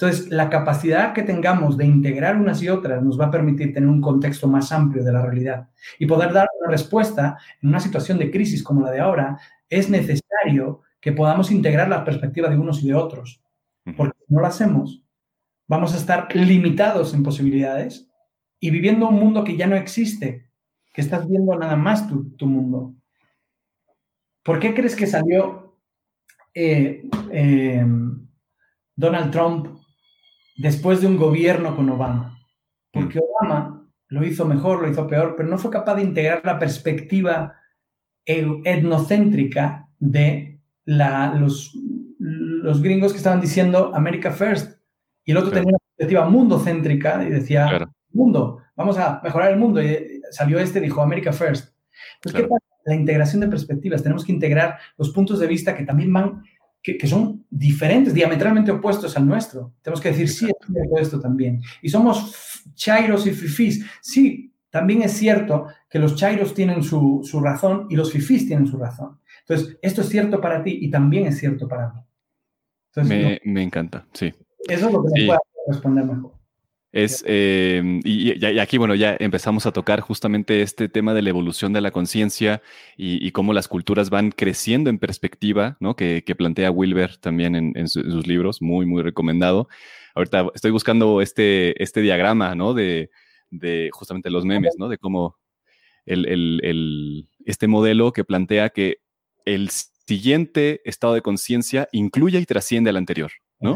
Entonces, la capacidad que tengamos de integrar unas y otras nos va a permitir tener un contexto más amplio de la realidad y poder dar una respuesta en una situación de crisis como la de ahora. Es necesario que podamos integrar la perspectiva de unos y de otros, porque si no lo hacemos, vamos a estar limitados en posibilidades y viviendo un mundo que ya no existe, que estás viendo nada más tu, mundo. ¿Por qué crees que salió eh, eh, Donald Trump después de un gobierno con Obama. Porque mm. Obama lo hizo mejor, lo hizo peor, pero no fue capaz de integrar la perspectiva etnocéntrica de la, los, los gringos que estaban diciendo America First. Y el otro tenía una perspectiva mundocéntrica y decía, mundo, vamos a mejorar el mundo. Y salió este y dijo America First. Entonces, ¿qué pasa? La integración de perspectivas. Tenemos que integrar los puntos de vista que también van que, son diferentes, diametralmente opuestos al nuestro. Tenemos que decir, sí, esto también. Y somos chairos y fifís. Sí, también es cierto que los chairos tienen su, razón y los fifís tienen su razón. Entonces, esto es cierto para ti y también es cierto para mí. me, encanta, sí. Eso es lo que me puede responder mejor. Es, em, y, aquí, bueno, ya empezamos a tocar justamente este tema de la evolución de la conciencia y, cómo las culturas van creciendo en perspectiva, ¿no? Que, plantea Wilber también en, sus libros, muy, muy recomendado. Ahorita estoy buscando este, este diagrama, ¿no? De, justamente los memes, ¿no? De cómo el, este modelo que plantea que el siguiente estado de conciencia incluye y trasciende al anterior, ¿no?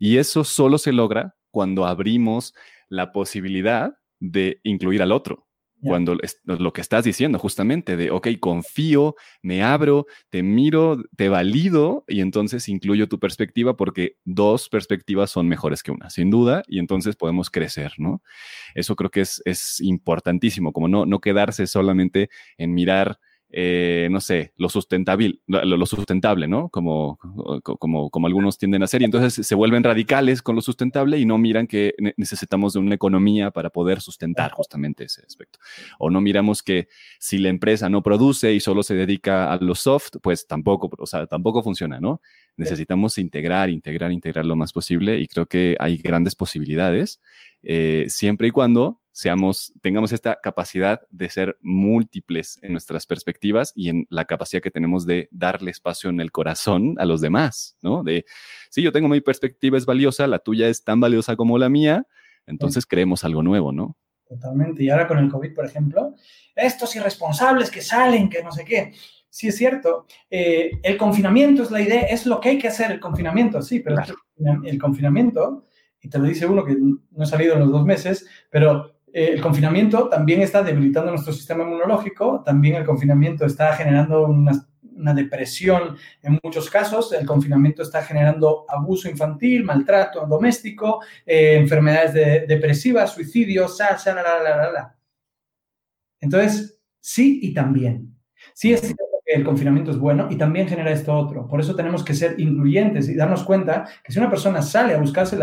Y eso solo se logra cuando abrimos la posibilidad de incluir al otro. Cuando lo que estás diciendo justamente de, ok, confío, me abro, te miro, te valido y entonces incluyo tu perspectiva porque dos perspectivas son mejores que una, sin duda, y entonces podemos crecer, ¿no? Eso creo que es, es importantísimo, como no, no quedarse solamente en mirar eh, no sé, lo sustentable, lo, sustentable, ¿no? Como, como, como algunos tienden a hacer. Y entonces se vuelven radicales con lo sustentable y no miran que necesitamos de una economía para poder sustentar justamente ese aspecto. O no miramos que si la empresa no produce y solo se dedica a lo soft, pues tampoco, o sea, tampoco funciona, ¿no? Necesitamos integrar, integrar, integrar lo más posible y creo que hay grandes posibilidades, eh, siempre y cuando seamos, tengamos esta capacidad de ser múltiples en nuestras perspectivas y en la capacidad que tenemos de darle espacio en el corazón a los demás, ¿no? De, sí, yo tengo mi perspectiva es valiosa, la tuya es tan valiosa como la mía, entonces creemos algo nuevo, ¿no? Totalmente. Y ahora con el COVID, por ejemplo, estos irresponsables que salen, que no sé qué. Sí, es cierto. Eh, el confinamiento es la idea, es lo que hay que hacer, el confinamiento, sí, pero el confinamiento, y te lo dice uno que no ha salido en los dos meses, pero el confinamiento también está debilitando nuestro sistema inmunológico, también el confinamiento está generando una, depresión en muchos casos, el confinamiento está generando abuso infantil, maltrato doméstico, eh, enfermedades depresivas, suicidios, sa, la, la, la, la. Entonces, sí y también. Sí es cierto que el confinamiento es bueno y también genera esto otro. Por eso tenemos que ser incluyentes y darnos cuenta que si una persona sale a buscarse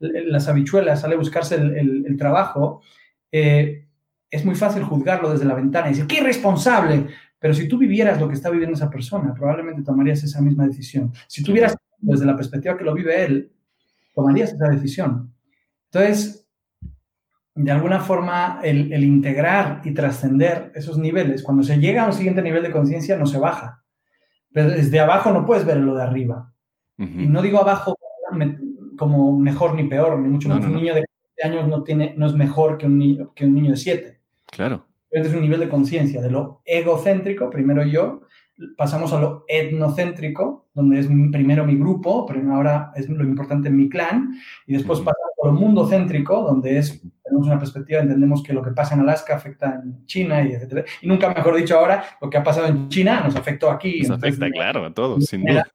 las habichuelas, sale a buscarse el trabajo, eh, es muy fácil juzgarlo desde la ventana y decir, qué irresponsable. Pero si tú vivieras lo que está viviendo esa persona, probablemente tomarías esa misma decisión. Si tuvieras desde la perspectiva que lo vive él, tomarías esa decisión. Entonces, de alguna forma, el, integrar y trascender esos niveles, cuando se llega a un siguiente nivel de conciencia, no se baja. Pero desde abajo no puedes ver lo de arriba. Y no digo abajo como mejor ni peor, ni mucho menos un niño de años no, tiene, no es mejor que un, niño, que un niño de 7. Claro. Es un nivel de conciencia de lo egocéntrico, primero yo, pasamos a lo etnocéntrico, donde es primero mi grupo, pero ahora es lo importante mi clan, y después pasamos a lo mundocéntrico, donde es, tenemos una perspectiva, entendemos que lo que pasa en Alaska afecta en China, y etc. Y nunca mejor dicho ahora, lo que ha pasado en China nos afectó aquí. Nos afecta, claro, a todos, sin duda.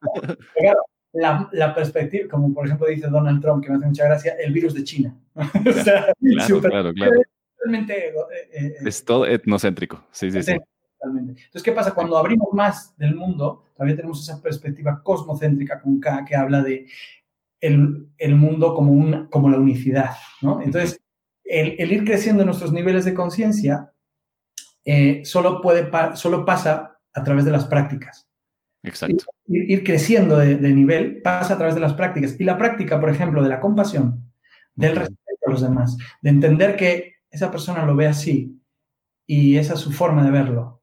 Claro, la, perspectiva, como por ejemplo dice Donald Trump, que me hace mucha gracia, el virus de China. o sea, claro, claro, claro. Totalmente, eh, eh, es todo etnocéntrico, sí, sí, sí. Totalmente. Entonces, ¿qué pasa? Cuando abrimos más del mundo, todavía tenemos esa perspectiva cosmocéntrica con K que habla de el, el mundo como, un, como la unicidad, ¿no? Entonces, el, el ir creciendo en nuestros niveles de conciencia eh, solo, puede solo pasa a través de las prácticas. Exacto. Ir, creciendo de, nivel pasa a través de las prácticas. Y la práctica, por ejemplo, de la compasión, del respeto a los demás, de entender que esa persona lo ve así y esa es su forma de verlo.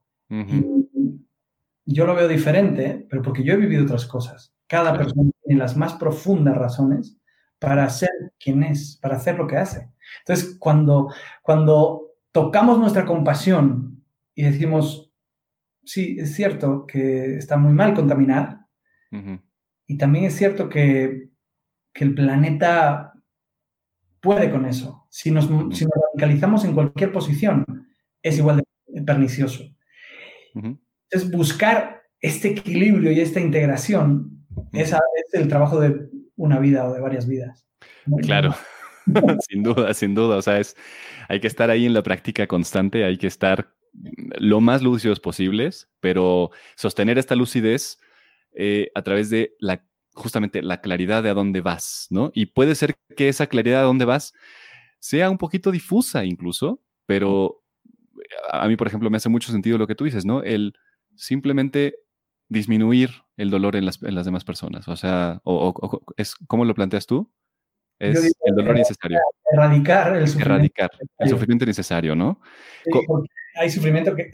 yo lo veo diferente, pero porque yo he vivido otras cosas. Cada persona tiene las más profundas razones para ser quien es, para hacer lo que hace. Entonces, cuando, cuando tocamos nuestra compasión y decimos, sí, es cierto que está muy mal contaminar. Y también es cierto que, el planeta puede con eso. Si nos, radicalizamos en cualquier posición, es igual de pernicioso. Entonces, buscar este equilibrio y esta integración es, el trabajo de una vida o de varias vidas. Claro, sin duda, sin duda. O sea, es, hay que estar ahí en la práctica constante, hay que estar lo más lúcidos posibles, pero sostener esta lucidez eh, a través de la, justamente la claridad de a dónde vas, ¿no? Y puede ser que esa claridad de a dónde vas sea un poquito difusa incluso, pero a mí, por ejemplo, me hace mucho sentido lo que tú dices, ¿no? El simplemente disminuir el dolor en las, demás personas. O sea, o, es, ¿cómo lo planteas tú? Es el dolor necesario. Erradicar el sufrimiento. Erradicar el sufrimiento necesario, ¿no? Hay sufrimiento que...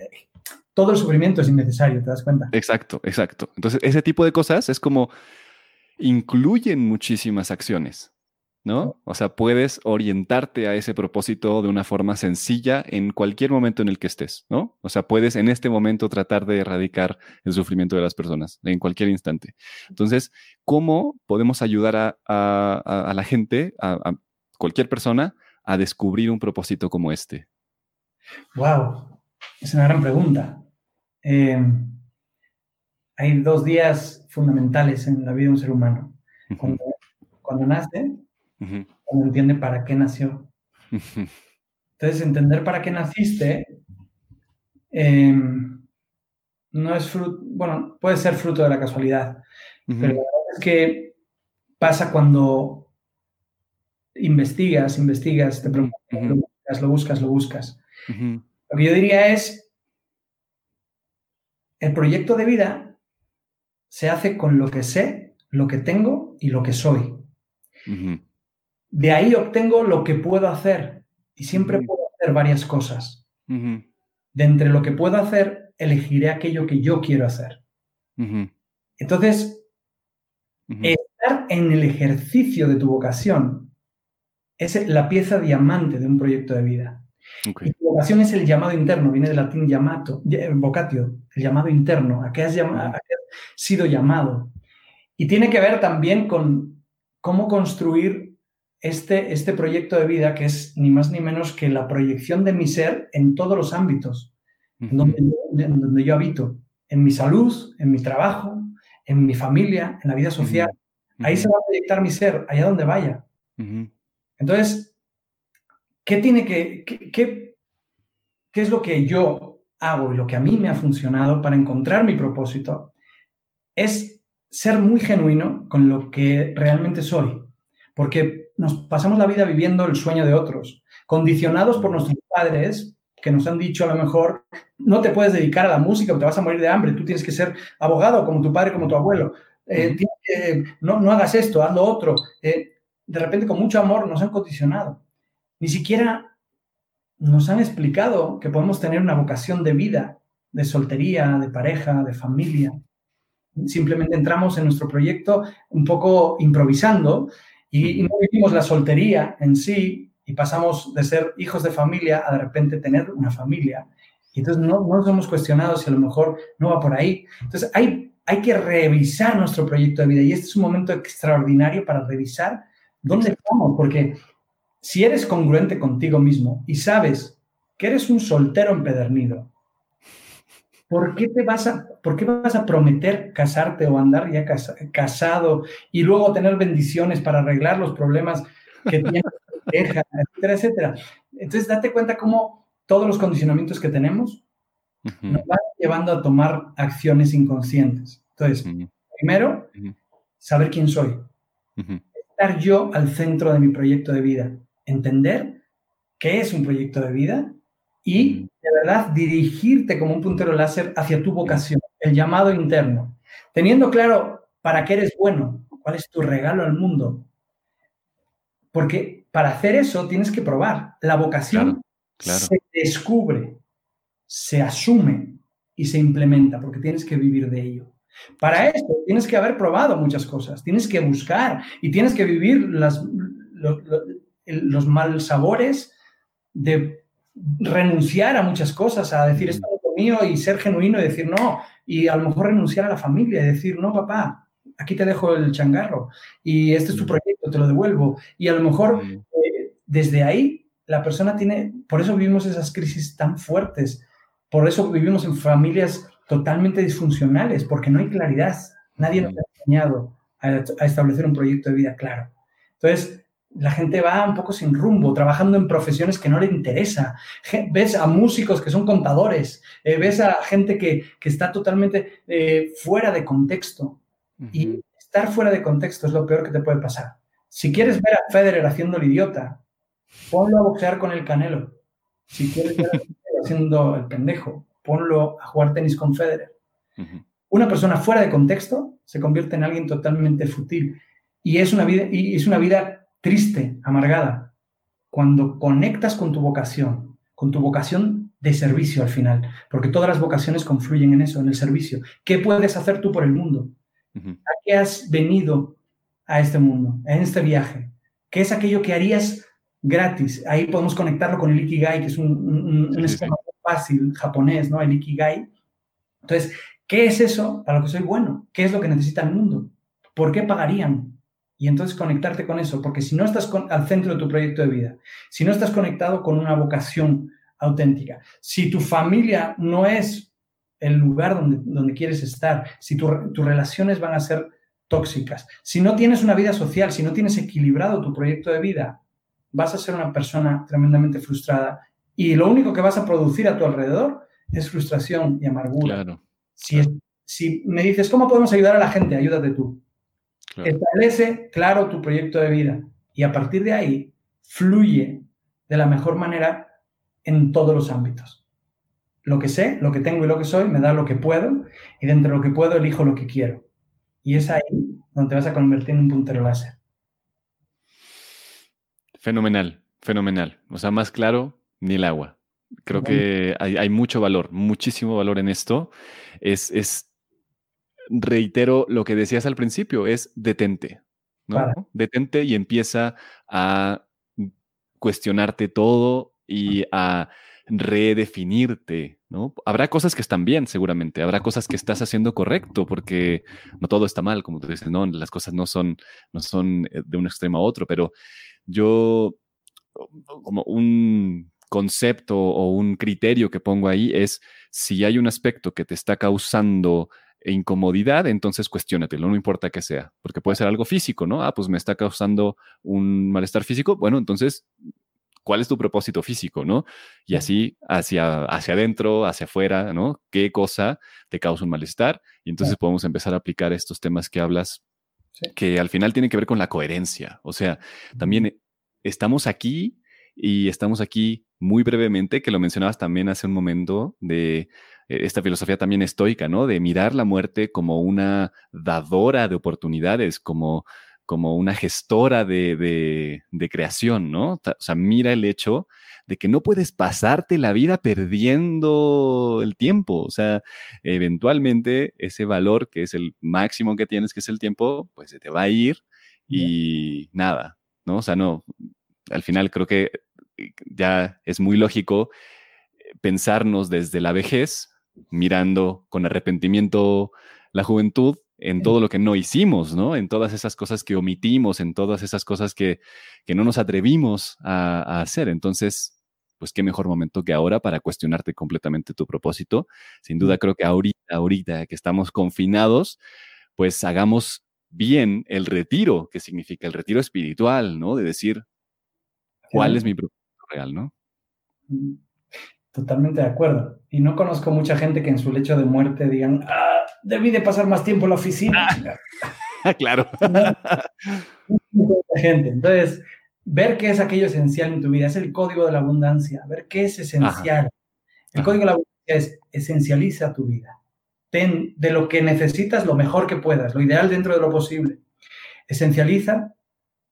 Todo el sufrimiento es innecesario, ¿te das cuenta? Exacto, exacto. Entonces, ese tipo de cosas es como incluyen muchísimas acciones, ¿no? O sea, puedes orientarte a ese propósito de una forma sencilla en cualquier momento en el que estés, ¿no? O sea, puedes en este momento tratar de erradicar el sufrimiento de las personas en cualquier instante. Entonces, ¿cómo podemos ayudar a, la gente, a, a cualquier persona, a descubrir un propósito como este? Wow, es una gran pregunta. Eh, hay dos días fundamentales en la vida de un ser humano. Cuando, nace, cuando entiende para qué nació. Entonces, entender para qué naciste em, no es fruto, bueno, puede ser fruto de la casualidad, pero la verdad es que pasa cuando investigas, investigas, te preguntas, lo buscas, lo buscas. Lo que yo diría es, el proyecto de vida se hace con lo que sé, lo que tengo y lo que soy. De ahí obtengo lo que puedo hacer y siempre puedo hacer varias cosas. De entre lo que puedo hacer, elegiré aquello que yo quiero hacer. Entonces, estar en el ejercicio de tu vocación es la pieza diamante de un proyecto de vida. Y tu vocación es el llamado interno, viene del latín llamato, vocatio, el llamado interno, a qué has, llamado, sido llamado. Y tiene que ver también con cómo construir este, este proyecto de vida, que es ni más ni menos que la proyección de mi ser en todos los ámbitos donde, donde, yo habito, en mi salud, en mi trabajo, en mi familia, en la vida social. Ahí se va a proyectar mi ser, allá donde vaya. Entonces, ¿qué tiene que, qué, qué es lo que yo hago y lo que a mí me ha funcionado para encontrar mi propósito? Es ser muy genuino con lo que realmente soy, porque nos pasamos la vida viviendo el sueño de otros, condicionados por nuestros padres que nos han dicho a lo mejor, no te puedes dedicar a la música o te vas a morir de hambre, tú tienes que ser abogado como tu padre, como tu abuelo, eh, no, no, hagas esto, haz lo otro. Eh, de repente con mucho amor nos han condicionado. Ni siquiera nos han explicado que podemos tener una vocación de vida, de soltería, de pareja, de familia. Simplemente entramos en nuestro proyecto un poco improvisando y, no vivimos la soltería en sí y pasamos de ser hijos de familia a de repente tener una familia. Y entonces no, no nos hemos cuestionado si a lo mejor no va por ahí. Entonces hay, hay que revisar nuestro proyecto de vida y este es un momento extraordinario para revisar ¿Dónde estamos? Porque si eres congruente contigo mismo y sabes que eres un soltero empedernido, ¿por qué te vas a, por qué vas a prometer casarte o andar ya casado y luego tener bendiciones para arreglar los problemas que tienes, etcétera, etcétera? Entonces, date cuenta cómo todos los condicionamientos que tenemos nos van llevando a tomar acciones inconscientes. Entonces, primero, saber quién soy. Estar yo al centro de mi proyecto de vida, entender qué es un proyecto de vida y de verdad dirigirte como un puntero láser hacia tu vocación, el llamado interno, teniendo claro para qué eres bueno, cuál es tu regalo al mundo. Porque para hacer eso tienes que probar. La vocación se descubre, se asume y se implementa porque tienes que vivir de ello. Para eso tienes que haber probado muchas cosas, tienes que buscar y tienes que vivir las, los, mal sabores de renunciar a muchas cosas, a decir esto es lo mío y ser genuino y decir no, y a lo mejor renunciar a la familia y decir no, papá, aquí te dejo el changarro y este es tu proyecto, te lo devuelvo. Y a lo mejor eh, desde ahí la persona tiene, por eso vivimos esas crisis tan fuertes, por eso vivimos en familias totalmente disfuncionales, porque no hay claridad. Nadie nos ha enseñado a, establecer un proyecto de vida claro. Entonces, la gente va un poco sin rumbo, trabajando en profesiones que no le interesa. Ves a músicos que son contadores, eh, ves a gente que, está totalmente eh, fuera de contexto. Y estar fuera de contexto es lo peor que te puede pasar. Si quieres ver a Federer haciendo el idiota, ponlo a boxear con el canelo. Si quieres ver a Federer haciendo el pendejo, ponlo a jugar tenis con Federer. Una persona fuera de contexto se convierte en alguien totalmente fútil y es una vida, y es una vida triste, amargada. Cuando conectas con tu vocación, con tu vocación de servicio al final, porque todas las vocaciones confluyen en eso, en el servicio. ¿Qué puedes hacer tú por el mundo? ¿A qué has venido a este mundo, en este viaje? ¿Qué es aquello que harías gratis? Ahí podemos conectarlo con el Ikigai, que es un, esquema fácil japonés, ¿no? El Ikigai. Entonces, ¿qué es eso para lo que soy bueno? ¿Qué es lo que necesita el mundo? ¿Por qué pagarían? Y entonces conectarte con eso, porque si no estás al centro de tu proyecto de vida, si no estás conectado con una vocación auténtica, si tu familia no es el lugar donde, donde quieres estar, si tus relaciones van a ser tóxicas, si no tienes una vida social, si no tienes equilibrado tu proyecto de vida, vas a ser una persona tremendamente frustrada y lo único que vas a producir a tu alrededor es frustración y amargura. si, si me dices, ¿cómo podemos ayudar a la gente? Ayúdate tú. Establece claro tu proyecto de vida y a partir de ahí fluye de la mejor manera en todos los ámbitos. Lo que sé, lo que tengo y lo que soy me da lo que puedo y dentro de lo que puedo elijo lo que quiero. Y es ahí donde te vas a convertir en un puntero láser. Fenomenal, fenomenal. O sea, más claro, Ni el agua. Creo que hay, mucho valor, muchísimo valor en esto. Es, es, reitero lo que decías al principio, es detente, ¿no? Detente y empieza a cuestionarte todo y a redefinirte, ¿no? Habrá cosas que están bien, seguramente, habrá cosas que estás haciendo correcto, porque no todo está mal, como tú dices, no, las cosas no son, no son eh, de un extremo a otro, pero yo, como un concepto o un criterio que pongo ahí es si hay un aspecto que te está causando incomodidad, entonces cuestiónatelo, no importa que sea, porque puede ser algo físico, ¿no? Ah, pues me está causando un malestar físico, bueno, entonces cuál es tu propósito físico, ¿no? Y así hacia, hacia adentro, hacia afuera, ¿no? ¿Qué cosa te causa un malestar? Y entonces podemos empezar a aplicar estos temas que hablas, que al final tienen que ver con la coherencia. O sea, también estamos aquí y estamos aquí muy brevemente, que lo mencionabas también hace un momento, de eh, esta filosofía también estoica, ¿no? De mirar la muerte como una dadora de oportunidades, como como una gestora de, creación, ¿no? O sea, mira el hecho de que no puedes pasarte la vida perdiendo el tiempo. O sea, eventualmente ese valor que es el máximo que tienes, que es el tiempo, pues se te va a ir y nada, ¿no? O sea, no, al final creo que eh, ya es muy lógico eh, pensarnos desde la vejez, mirando con arrepentimiento la juventud en todo lo que no hicimos, ¿no? En todas esas cosas que omitimos, en todas esas cosas que, no nos atrevimos a, hacer. Entonces, pues qué mejor momento que ahora para cuestionarte completamente tu propósito. Sin duda creo que ahorita, ahorita que estamos confinados, pues hagamos bien el retiro, que significa el retiro espiritual, ¿no? De decir, ¿cuál es mi propósito real, ¿no? Mm, totalmente de acuerdo. Y no conozco mucha gente que en su lecho de muerte digan, ah, debí de pasar más tiempo en la oficina. Ah, claro. gente. Entonces, ver qué es aquello esencial en tu vida, es el código de la abundancia, ver qué es esencial. El código de la abundancia es esencializa tu vida. Ten de lo que necesitas lo mejor que puedas, lo ideal dentro de lo posible. Esencializa,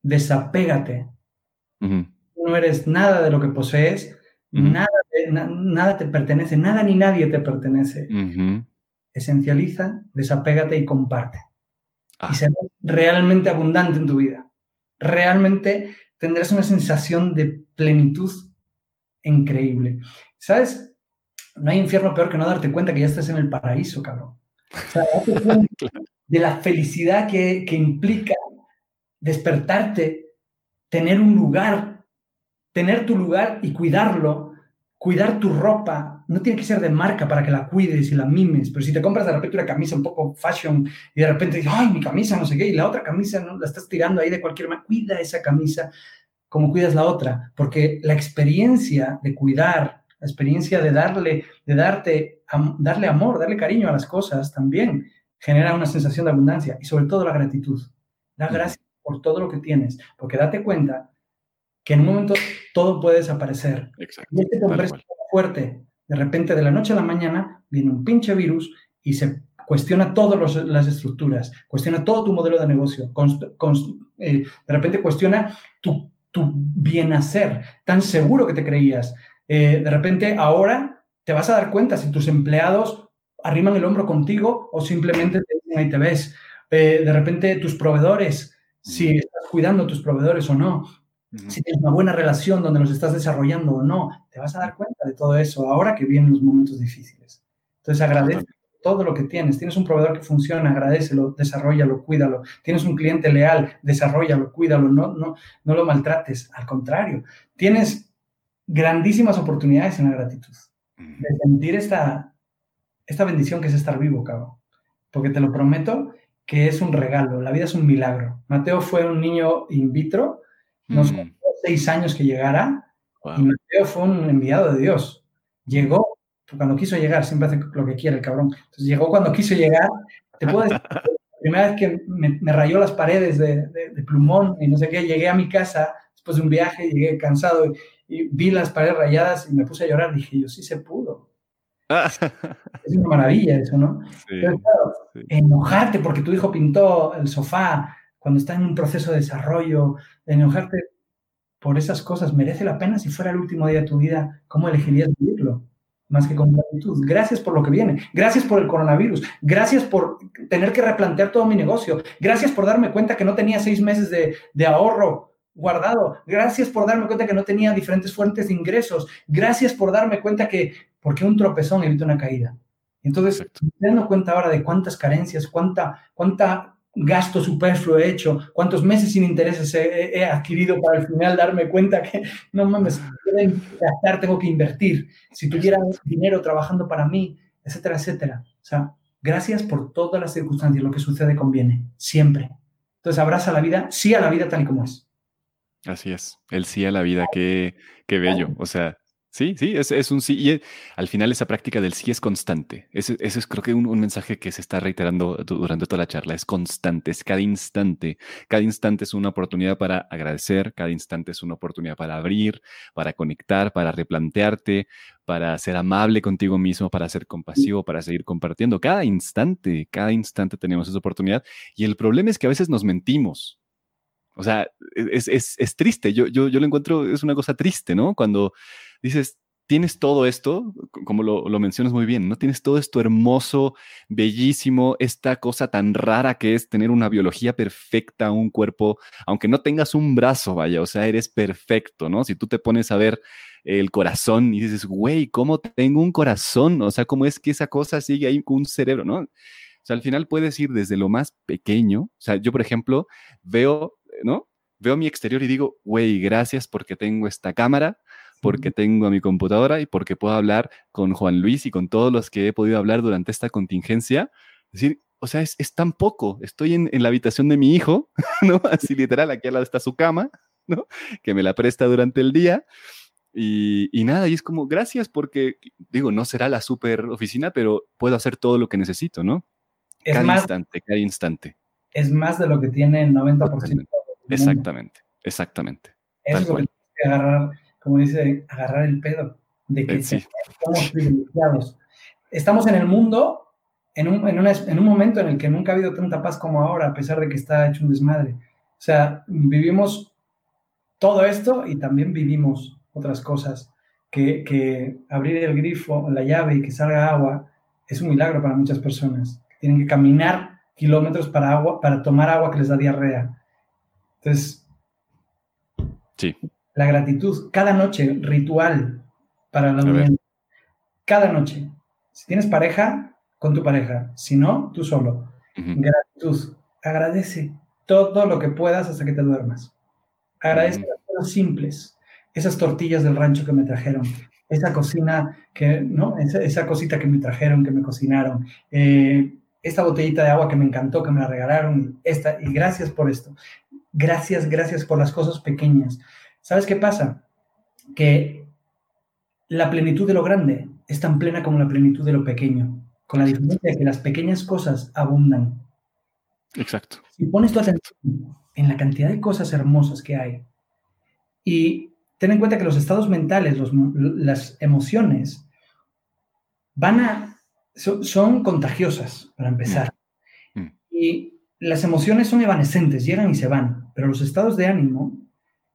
desapégate. No eres nada de lo que posees, nada, nada te pertenece, nada ni nadie te pertenece esencializa, desapégate y comparte. Y ah. serás realmente abundante en tu vida. Realmente tendrás una sensación de plenitud increíble. ¿Sabes? No hay infierno peor que no darte cuenta que ya estás en el paraíso, cabrón. de la felicidad que, que implica despertarte, tener un lugar, tener tu lugar y cuidarlo, cuidar tu ropa, no tiene que ser de marca para que la cuides y la mimes, pero si te compras de repente una camisa un poco fashion y de repente dices, ay, mi camisa, no sé qué, y la otra camisa no la estás tirando ahí de cualquier manera, cuida esa camisa como cuidas la otra, porque la experiencia de cuidar, la experiencia de darle, de darte, darle amor, darle cariño a las cosas también genera una sensación de abundancia y sobre todo la gratitud. Da gracias por todo lo que tienes, porque date cuenta que en un momento todo puede desaparecer. Exacto. Y este fuerte de repente, de la noche a la mañana, viene un pinche virus y se cuestiona todas las estructuras, cuestiona todo tu modelo de negocio, eh, de repente cuestiona tu, tu bien hacer, tan seguro que te creías. Eh, de repente, ahora te vas a dar cuenta si tus empleados arriman el hombro contigo o simplemente te dicen ahí te ves. Eh, de repente, tus proveedores, si estás cuidando a tus proveedores o no si tienes una buena relación donde los estás desarrollando o no, te vas a dar cuenta de todo eso ahora que vienen los momentos difíciles. Entonces agradece todo lo que tienes. Tienes un proveedor que funciona, agradecelo, desarrollalo, cuídalo. Tienes un cliente leal, desarrollalo, cuídalo, no, no, no lo maltrates. Al contrario, tienes grandísimas oportunidades en la gratitud. De sentir esta, esta bendición que es estar vivo, cabrón. Porque te lo prometo que es un regalo. La vida es un milagro. Mateo fue un niño in vitro nos costó seis años que llegara y Mateo fue un enviado de Dios. Llegó cuando quiso llegar, siempre hace lo que quiere el cabrón. Entonces llegó cuando quiso llegar. Te puedo decir, la primera vez que me, rayó las paredes de, plumón y no sé qué, llegué a mi casa después de un viaje, llegué cansado y, vi las paredes rayadas y me puse a llorar. Dije, yo sí se pudo. es una maravilla eso, ¿no? Pero claro, enojarte porque tu hijo pintó el sofá, cuando está en un proceso de desarrollo, de enojarte, por esas cosas merece la pena si fuera el último día de tu vida, ¿cómo elegirías vivirlo? Más que con gratitud. Gracias por lo que viene. Gracias por el coronavirus. Gracias por tener que replantear todo mi negocio. Gracias por darme cuenta que no tenía seis meses de, de ahorro guardado. Gracias por darme cuenta que no tenía diferentes fuentes de ingresos. Gracias por darme cuenta que, porque un tropezón evita una caída. Entonces, me dando cuenta ahora de cuántas carencias, cuánta, cuánta gasto superfluo he hecho, cuántos meses sin intereses he, adquirido para al final darme cuenta que no mames, gastar, tengo que invertir. Si tuviera dinero trabajando para mí, etcétera, etcétera. O sea, gracias por todas las circunstancias, lo que sucede conviene, siempre. Entonces, abraza la vida, sí a la vida tal y como es. Así es, el sí a la vida, qué, qué bello. O sea, Sí, sí, es, es un sí. Y eh, al final esa práctica del sí es constante. Ese, es creo que un, mensaje que se está reiterando durante toda la charla. Es constante, es cada instante. Cada instante es una oportunidad para agradecer, cada instante es una oportunidad para abrir, para conectar, para replantearte, para ser amable contigo mismo, para ser compasivo, para seguir compartiendo. Cada instante, cada instante tenemos esa oportunidad. Y el problema es que a veces nos mentimos. O sea, es, es, es triste. Yo, yo, yo lo encuentro, es una cosa triste, ¿no? Cuando dices, tienes todo esto, como lo, mencionas muy bien, ¿no? Tienes todo esto hermoso, bellísimo, esta cosa tan rara que es tener una biología perfecta, un cuerpo, aunque no tengas un brazo, vaya, o sea, eres perfecto, ¿no? Si tú te pones a ver el corazón y dices, güey, ¿cómo tengo un corazón? O sea, ¿cómo es que esa cosa sigue ahí con un cerebro, ¿no? O sea, al final puedes ir desde lo más pequeño, o sea, yo, por ejemplo, veo, ¿no? Veo mi exterior y digo, güey, gracias porque tengo esta cámara, porque tengo a mi computadora y porque puedo hablar con Juan Luis y con todos los que he podido hablar durante esta contingencia. Es decir, o sea, es, tan poco. Estoy en, la habitación de mi hijo, ¿no? Así literal, aquí al lado está su cama, ¿no? Que me la presta durante el día. Y, nada, y es como, gracias porque, digo, no será la super oficina, pero puedo hacer todo lo que necesito, ¿no? Es cada instante, cada instante. Es más de lo que tiene el 90%. Exactamente, exactamente. Es lo que que agarrar como dice, agarrar el pedo, de que estamos privilegiados. Estamos en el mundo en un, en, en un momento en el que nunca ha habido tanta paz como ahora, a pesar de que está hecho un desmadre. O sea, vivimos todo esto y también vivimos otras cosas. Que, que, abrir el grifo, la llave y que salga agua es un milagro para muchas personas. Tienen que caminar kilómetros para, agua, para tomar agua que les da diarrea. Entonces, sí la gratitud, cada noche, ritual para la unión. Cada noche. Si tienes pareja, con tu pareja. Si no, tú solo. Gratitud. Agradece todo lo que puedas hasta que te duermas. Agradece las cosas simples. Esas tortillas del rancho que me trajeron. Esa cocina que, ¿no? Esa, cosita que me trajeron, que me cocinaron. Eh, esta botellita de agua que me encantó, que me la regalaron. Esta, y gracias por esto. Gracias, gracias por las cosas pequeñas. ¿Sabes qué pasa? Que la plenitud de lo grande es tan plena como la plenitud de lo pequeño, con la diferencia de que las pequeñas cosas abundan. Exacto. Si pones tu atención en la cantidad de cosas hermosas que hay y ten en cuenta que los estados mentales, las emociones, van a, son, contagiosas, para empezar. Mm. Mm. Y las emociones son evanescentes, llegan y se van, pero los estados de ánimo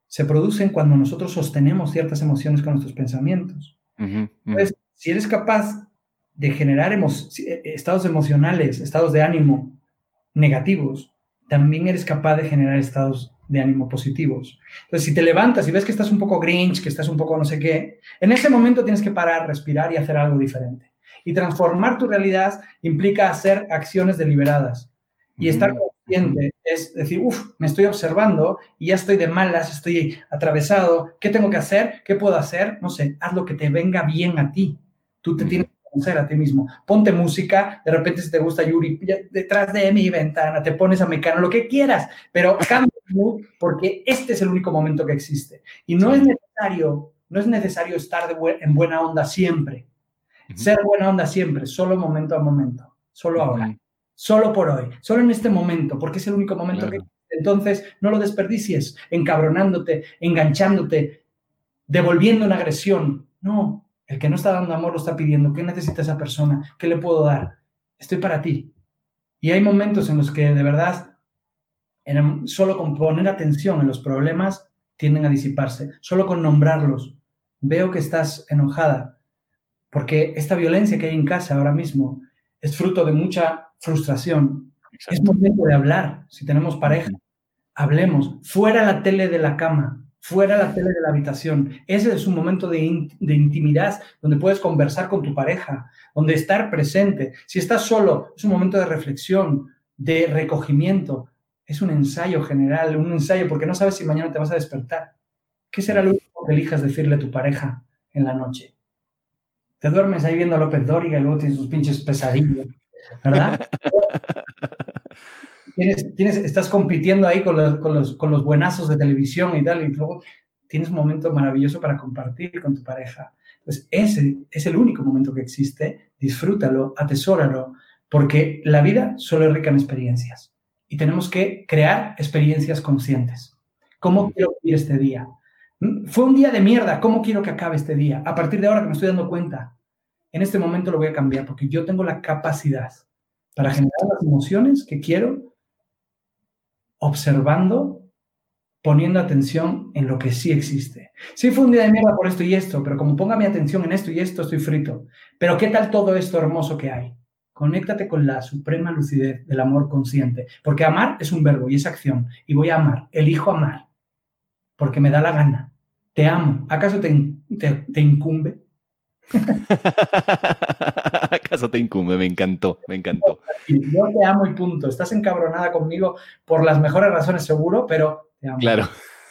se producen cuando nosotros sostenemos ciertas emociones con nuestros pensamientos. Entonces, si eres capaz de generar eh, eh, estados emocionales, estados de ánimo negativos, también eres capaz de generar estados de ánimo positivos. Entonces, si te levantas y ves que estás un poco grinch, que estás un poco no sé qué, en ese momento tienes que parar, respirar y hacer algo diferente. Y transformar tu realidad implica hacer acciones deliberadas y estar es decir, uff, me estoy observando y ya estoy de malas, estoy atravesado, ¿qué tengo que hacer? ¿Qué puedo hacer? No sé, haz lo que te venga bien a ti. Tú te tienes que conocer a ti mismo. Ponte música, de repente si te gusta Yuri, detrás de mi ventana, te pones a Mecano, lo que quieras, pero cambia porque este es el único momento que existe. Y no es necesario, no es necesario estar en buena onda siempre. Ser buena onda siempre, solo momento a momento, solo ahora solo por hoy, solo en este momento, porque es el único momento que... Entonces, no lo desperdicies encabronándote, enganchándote, devolviendo una agresión. No, el que no está dando amor lo está pidiendo. ¿Qué necesita esa persona? ¿Qué le puedo dar? Estoy para ti. Y hay momentos en los que de verdad, solo con poner atención en los problemas, tienden a disiparse. Solo con nombrarlos. Veo que estás enojada, porque esta violencia que hay en casa ahora mismo es fruto de mucha frustración. Es momento de hablar. Si tenemos pareja, hablemos. Fuera la tele de la cama, fuera la tele de la habitación. Ese es un momento de, intimidad donde puedes conversar con tu pareja, donde estar presente. Si estás solo, es un momento de reflexión, de recogimiento. Es un ensayo general, un ensayo porque no sabes si mañana te vas a despertar. ¿Qué será lo único que elijas decirle a tu pareja en la noche? Te duermes ahí viendo a López Dóriga y luego tienes tus pinches pesadillas, ¿verdad? tienes, estás compitiendo ahí con los, con, los, con los buenazos de televisión y tal, y luego tienes un momento maravilloso para compartir con tu pareja. Pues ese es el único momento que existe, disfrútalo, atesóralo, porque la vida solo es rica en experiencias y tenemos que crear experiencias conscientes. ¿Cómo quiero vivir este día? ¿Mm? Fue un día de mierda, ¿cómo quiero que acabe este día? A partir de ahora que me estoy dando cuenta, en este momento lo voy a cambiar porque yo tengo la capacidad para generar las emociones que quiero observando, poniendo atención en lo que sí existe. Sí fue un día de mierda por esto y esto, pero como ponga mi atención en esto y esto, estoy frito. Pero ¿qué tal todo esto hermoso que hay? Conéctate con la suprema lucidez del amor consciente, porque amar es un verbo y es acción, y voy a amar, elijo amar, porque me da la gana. Te amo. ¿Acaso te, te incumbe? ¿Acaso te incumbe? Me encantó, me encantó. Yo te amo y punto. Estás encabronada conmigo por las mejores razones, seguro, pero te amo. Claro.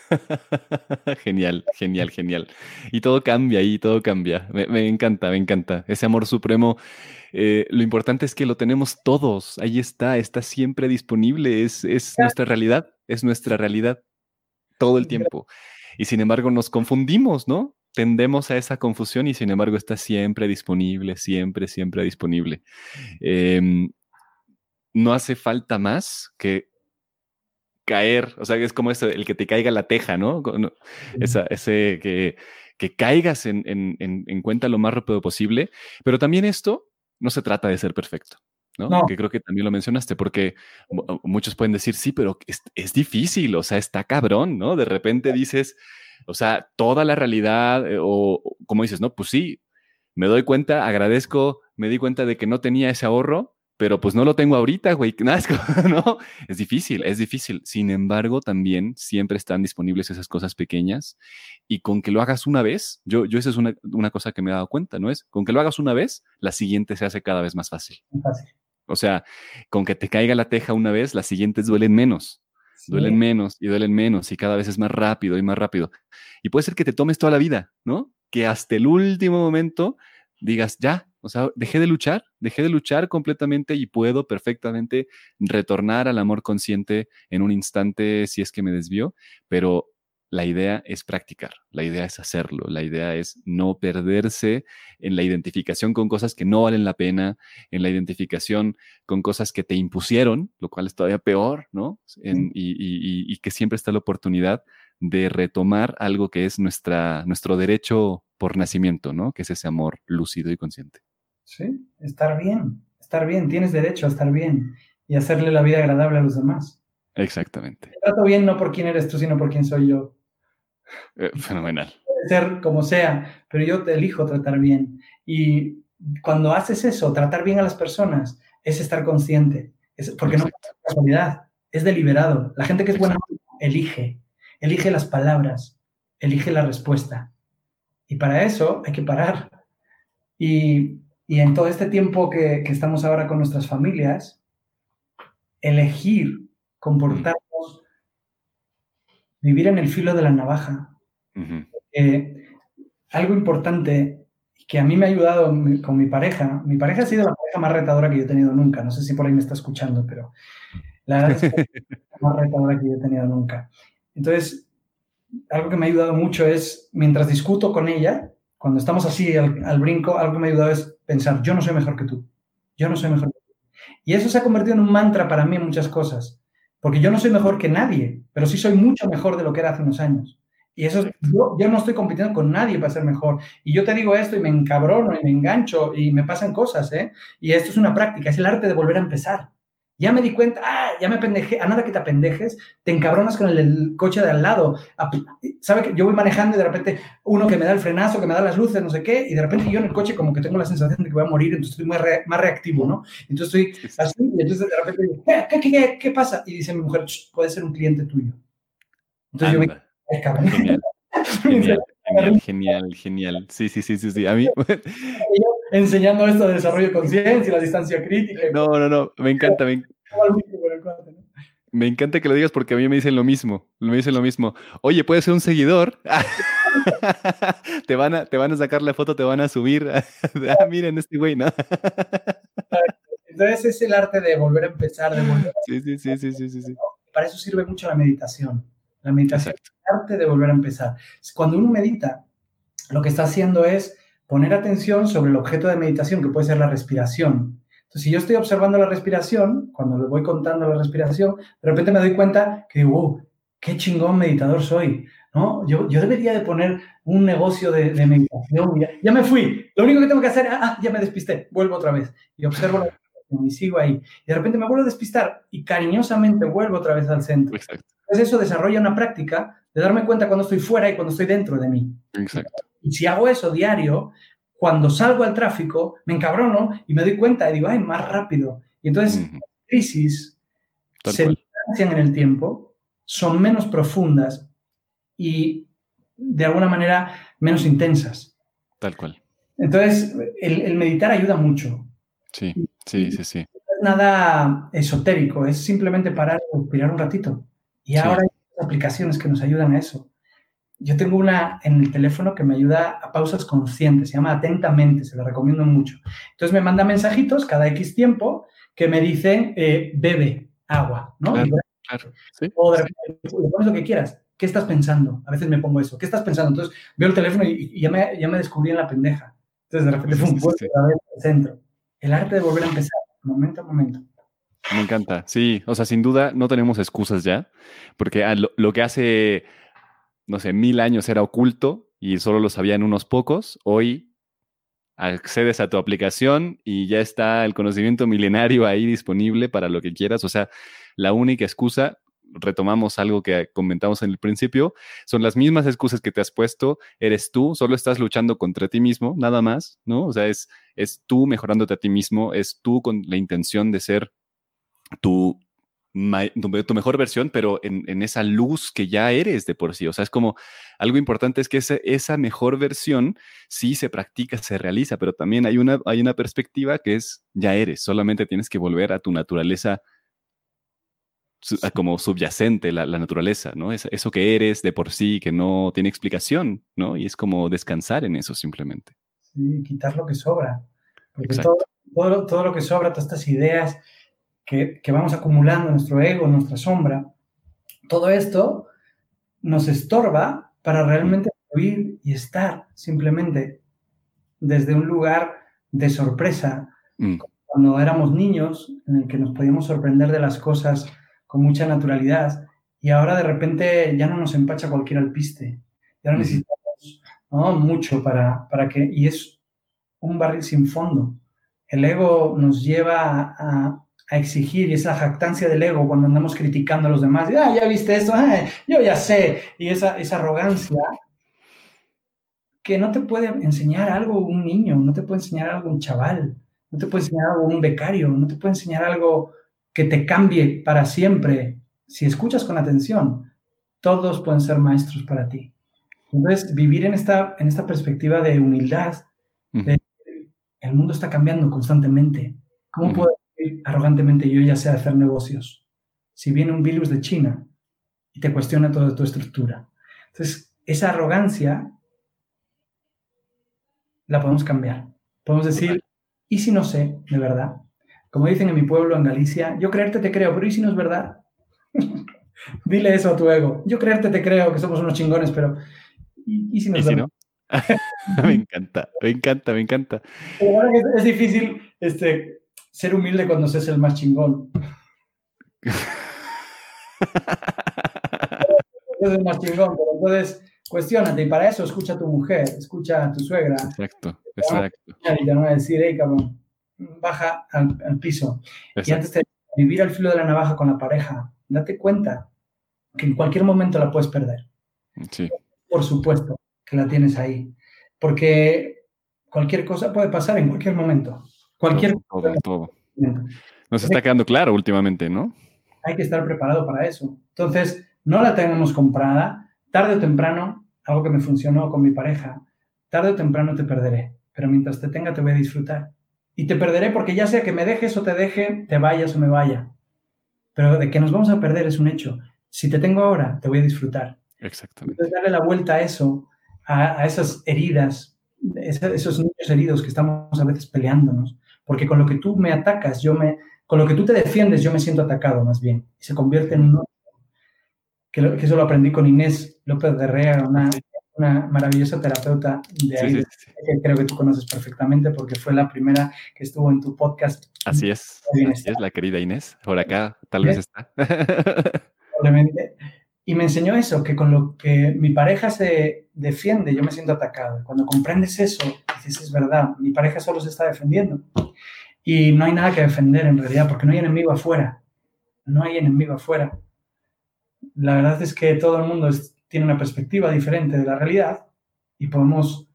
genial, genial, genial. Y todo cambia y todo cambia. Me, encanta, me encanta. Ese amor supremo, eh, lo importante es que lo tenemos todos. Ahí está, está siempre disponible. Es, es nuestra realidad, es nuestra realidad todo el tiempo. Y sin embargo nos confundimos, ¿no? Tendemos a esa confusión y sin embargo está siempre disponible, siempre, siempre disponible. Em, no hace falta más que caer, o sea, es como eso, el que te caiga la teja, ¿no? ese que, que caigas en, en, cuenta lo más rápido posible, pero también esto no se trata de ser perfecto. ¿no? Que creo que también lo mencionaste, porque muchos pueden decir, sí, pero es, es, difícil, o sea, está cabrón, ¿no? De repente dices, o sea, toda la realidad, eh, o como dices, no, pues sí, me doy cuenta, agradezco, me di cuenta de que no tenía ese ahorro, pero pues no lo tengo ahorita, güey. ¿no? Es difícil, es difícil. Sin embargo, también siempre están disponibles esas cosas pequeñas y con que lo hagas una vez, yo, yo esa es una, una cosa que me he dado cuenta, ¿no es? Con que lo hagas una vez, la siguiente se hace cada vez más fácil. fácil. O sea, con que te caiga la teja una vez, las siguientes duelen menos. Duelen menos y duelen menos y cada vez es más rápido y más rápido. Y puede ser que te tomes toda la vida, ¿no? Que hasta el último momento digas, ya, o sea, dejé de luchar, dejé de luchar completamente y puedo perfectamente retornar al amor consciente en un instante si es que me desvió, pero la idea es practicar, la idea es hacerlo, la idea es no perderse en la identificación con cosas que no valen la pena, en la identificación con cosas que te impusieron, lo cual es todavía peor, ¿no? y, que siempre está la oportunidad de retomar algo que es nuestra, nuestro derecho por nacimiento, ¿no? Que es ese amor lúcido y consciente. Sí, estar bien, estar bien, tienes derecho a estar bien y hacerle la vida agradable a los demás. Exactamente. trato bien no por quién eres tú, sino por quién soy yo. Eh, fenomenal. Puede ser como sea, pero yo te elijo tratar bien. Y cuando haces eso, tratar bien a las personas, es estar consciente. Es, porque no es casualidad, es deliberado. La gente que es buena elige, elige las palabras, elige la respuesta. Y para eso hay que parar. Y, y en todo este tiempo que, que, estamos ahora con nuestras familias, elegir comportarnos vivir en el filo de la navaja. algo importante que a mí me ha ayudado con mi pareja, mi pareja ha sido la pareja más retadora que yo he tenido nunca, no sé si por ahí me está escuchando, pero la verdad es que la más retadora que yo he tenido nunca. Entonces, algo que me ha ayudado mucho es, mientras discuto con ella, cuando estamos así al, al brinco, algo que me ha ayudado es pensar, yo no soy mejor que tú, yo no soy mejor que tú. Y eso se ha convertido en un mantra para mí en muchas cosas. Porque yo no soy mejor que nadie, pero sí soy mucho mejor de lo que era hace unos años. Y eso, yo, yo no estoy compitiendo con nadie para ser mejor. Y yo te digo esto y me encabrono y me engancho y me pasan cosas, ¿eh? Y esto es una práctica, es el arte de volver a empezar. Ya me di cuenta, ah, ya me pendejé, a nada que te apendejes, te encabronas con el, coche de al lado. ¿Sabe que yo voy manejando y de repente uno que me da el frenazo, que me da las luces, no sé qué, y de repente yo en el coche como que tengo la sensación de que voy a morir, entonces estoy más, reactivo, ¿no? Entonces estoy así, y entonces de repente digo, ¿qué, qué, qué, qué pasa? Y dice mi mujer, puede ser un cliente tuyo. Entonces yo me ay, cabrón. Genial. Genial, genial, genial. Sí, sí, sí, sí, sí. A mí. Enseñando esto de desarrollo de conciencia, la distancia crítica. No, no, no. Me encanta. Me... me encanta que lo digas porque a mí me dicen lo mismo. Me dicen lo mismo. Oye, puedes ser un seguidor. te, van a, te van a sacar la foto, te van a subir. ah, miren, este güey, ¿no? Entonces es el arte de volver a empezar. De volver a... Sí, sí, sí, sí, sí, sí, Para eso sirve mucho la meditación. La meditación es el arte de volver a empezar. Cuando uno medita, lo que está haciendo es poner atención sobre el objeto de meditación, que puede ser la respiración. Entonces, si yo estoy observando la respiración, cuando le voy contando la respiración, de repente me doy cuenta que digo, uh, qué chingón meditador soy, ¿no? Yo, yo debería de poner un negocio de, meditación. Ya, me fui. Lo único que tengo que hacer, ah, ah, ya me despisté, vuelvo otra vez y observo la respiración y sigo ahí. Y de repente me vuelvo a despistar y cariñosamente vuelvo otra vez al centro. Exacto. Entonces eso desarrolla una práctica de darme cuenta cuando estoy fuera y cuando estoy dentro de mí. Exacto. Y si hago eso diario, cuando salgo al tráfico, me encabrono y me doy cuenta y digo, ay, más rápido. Y entonces, las crisis se distancian en el tiempo, son menos profundas y, de alguna manera, menos intensas. Tal cual. Entonces, el, meditar ayuda mucho. Sí, sí, sí, sí. No es nada esotérico, es simplemente parar respirar un ratito. Y ahora hay aplicaciones que nos ayudan a eso. Yo tengo una en el teléfono que me ayuda a pausas conscientes, se llama Atentamente, se la recomiendo mucho. Entonces me manda mensajitos cada X tiempo que me dicen, eh, bebe agua, ¿no? Claro, O de repente, pones lo que quieras. ¿Qué estás pensando? A veces me pongo eso. ¿Qué estás pensando? Entonces veo el teléfono y, ya, me, ya, me, descubrí en la pendeja. Entonces de repente, fue un sí, al centro. El arte de volver a empezar, momento a momento. Me encanta, sí, o sea, sin duda no tenemos excusas ya, porque ah, lo, que hace, no sé, mil años era oculto y solo lo sabían unos pocos, hoy accedes a tu aplicación y ya está el conocimiento milenario ahí disponible para lo que quieras, o sea, la única excusa, retomamos algo que comentamos en el principio, son las mismas excusas que te has puesto, eres tú, solo estás luchando contra ti mismo, nada más, ¿no? O sea, es, es tú mejorándote a ti mismo, es tú con la intención de ser tu, tu, mejor versión, pero en, esa luz que ya eres de por sí. O sea, es como algo importante es que esa mejor versión sí se practica, se realiza, pero también hay una, hay una perspectiva que es ya eres, solamente tienes que volver a tu naturaleza como subyacente, la, naturaleza, ¿no? Es, eso que eres de por sí, que no tiene explicación, ¿no? Y es como descansar en eso simplemente. Sí, quitar lo que sobra. Porque todo, todo, todo, lo que sobra, todas estas ideas, que, vamos acumulando nuestro ego, nuestra sombra, todo esto nos estorba para realmente vivir y estar simplemente desde un lugar de sorpresa, mm. cuando éramos niños, en el que nos podíamos sorprender de las cosas con mucha naturalidad, y ahora de repente ya no nos empacha cualquier alpiste, ya no necesitamos mucho para, para que, y es un barril sin fondo. El ego nos lleva a, a exigir y esa jactancia del ego cuando andamos criticando a los demás, ah, ya viste esto, ah, yo ya sé, y esa, esa arrogancia que no te puede enseñar algo un niño, no te puede enseñar algo un chaval, no te puede enseñar algo un becario, no te puede enseñar algo que te cambie para siempre. Si escuchas con atención, todos pueden ser maestros para ti. Entonces, vivir en esta, en esta perspectiva de humildad, el mundo está cambiando constantemente. ¿Cómo puedo arrogantemente yo ya sé hacer negocios. Si viene un virus de China y te cuestiona toda tu estructura. Entonces, esa arrogancia la podemos cambiar. Podemos decir, ¿y si no sé, de verdad? Como dicen en mi pueblo, en Galicia, yo creerte te creo, pero ¿y si no es verdad? Dile eso a tu ego. Yo creerte te creo que somos unos chingones, pero ¿y, si no es verdad? me encanta, me encanta, me encanta. es, difícil este, ser humilde cuando se es el más chingón. es el más chingón, pero entonces cuestionate y para eso escucha a tu mujer, escucha a tu suegra. Exacto, exacto. Y te van a decir, hey, cabrón, baja al, piso. Y antes te vivir al filo de la navaja con la pareja, date cuenta que en cualquier momento la puedes perder. Sí. Por supuesto que la tienes ahí, porque cualquier cosa puede pasar en cualquier momento. Cualquier todo, todo, Nos está quedando claro últimamente, ¿no? Hay que estar preparado para eso. Entonces, no la tenemos comprada. Tarde o temprano, algo que me funcionó con mi pareja, tarde o temprano te perderé, pero mientras te tenga te voy a disfrutar. Y te perderé porque ya sea que me dejes o te deje, te vayas o me vaya. Pero de que nos vamos a perder es un hecho. Si te tengo ahora, te voy a disfrutar. Exactamente. Entonces, darle la vuelta a eso, a, esas heridas, esos niños heridos que estamos a veces peleándonos. Porque con lo que tú me atacas, yo me, con lo que tú te defiendes, yo me siento atacado más bien. Y se convierte en un... Que, que eso lo aprendí con Inés López de Rea, una, una maravillosa terapeuta de ahí, que creo que tú conoces perfectamente porque fue la primera que estuvo en tu podcast. Así es, así es la querida Inés. Por acá tal vez está. Probablemente. Y me enseñó eso, que con lo que mi pareja se defiende, yo me siento atacado. Cuando comprendes eso, dices, es verdad, mi pareja solo se está defendiendo. Y no hay nada que defender en realidad, porque no hay enemigo afuera. No hay enemigo afuera. La verdad es que todo el mundo es, tiene una perspectiva diferente de la realidad y podemos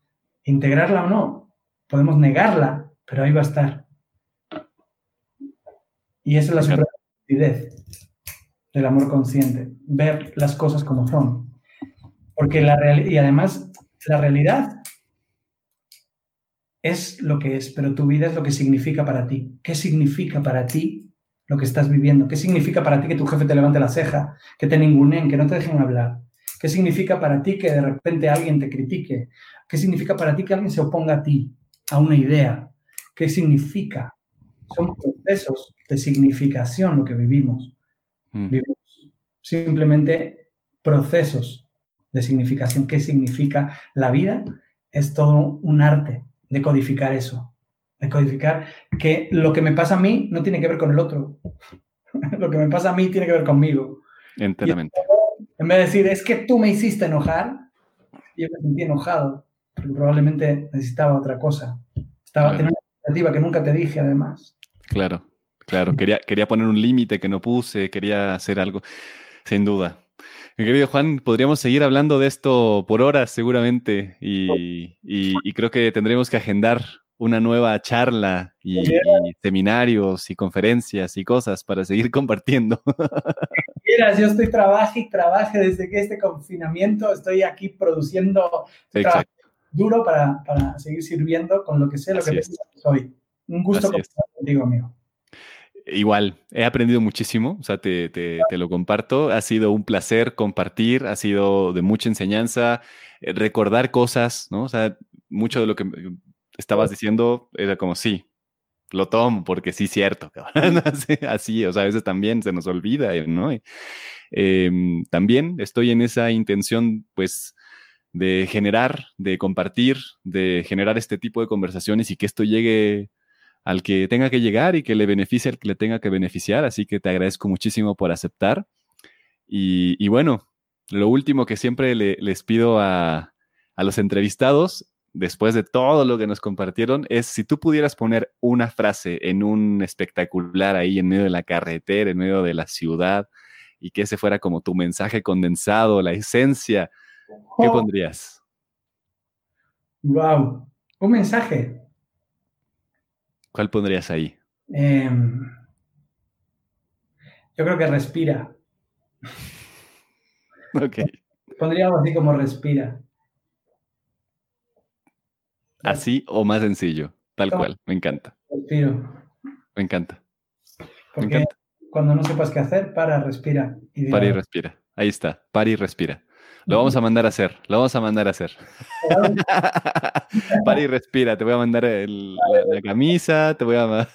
integrarla o no, podemos negarla, pero ahí va a estar. Y esa es la superioridad del amor consciente, ver las cosas como son. Porque la real y además la realidad es lo que es, pero tu vida es lo que significa para ti. ¿Qué significa para ti lo que estás viviendo? ¿Qué significa para ti que tu jefe te levante la ceja, que te ningunen, que no te dejen hablar? ¿Qué significa para ti que de repente alguien te critique? ¿Qué significa para ti que alguien se oponga a ti, a una idea? ¿Qué significa? Son procesos de significación lo que vivimos. Mm. Vivimos simplemente procesos de significación. ¿Qué significa la vida? Es todo un arte de codificar eso. De codificar que lo que me pasa a mí no tiene que ver con el otro. lo que me pasa a mí tiene que ver conmigo. Enteramente. En vez de decir, es que tú me hiciste enojar, yo me sentí enojado, porque probablemente necesitaba otra cosa. Estaba teniendo una expectativa que nunca te dije, además. Claro, claro. Quería, quería poner un límite que no puse, quería hacer algo, sin duda. Mi querido Juan, podríamos seguir hablando de esto por horas seguramente y, y creo que tendremos que agendar una nueva charla y, seminarios y conferencias y cosas para seguir compartiendo. Mira, yo estoy trabaje y trabaje desde que este confinamiento estoy aquí produciendo duro para, para, seguir sirviendo con lo que sé, lo que soy. Un gusto contigo, amigo. Igual, he aprendido muchísimo, o sea, te, te, te, lo comparto. Ha sido un placer compartir, ha sido de mucha enseñanza, eh, recordar cosas, ¿no? O sea, mucho de lo que estabas diciendo era como, sí, lo tomo porque sí, cierto, así, o sea, a veces también se nos olvida, ¿no? Em, también estoy en esa intención, pues, de generar, de compartir, de generar este tipo de conversaciones y que esto llegue al que tenga que llegar y que le beneficie al que le tenga que beneficiar. Así que te agradezco muchísimo por aceptar. Y, bueno, lo último que siempre les pido a, a los entrevistados después de todo lo que nos compartieron, es si tú pudieras poner una frase en un espectacular ahí en medio de la carretera, en medio de la ciudad, y que ese fuera como tu mensaje condensado, la esencia, ¿qué oh. pondrías? Wow, un mensaje. ¿Cuál pondrías ahí? Em, yo creo que respira. ok. Pondría algo así como respira. Así o más sencillo, tal cual, me encanta. Respiro. Me encanta. me encanta. cuando no sepas qué hacer, para, respira. Y para y respira. Ahí está, para y respira. Lo vamos a mandar a hacer, lo vamos a mandar a hacer. para y respira, te voy a mandar la, camisa, te voy a...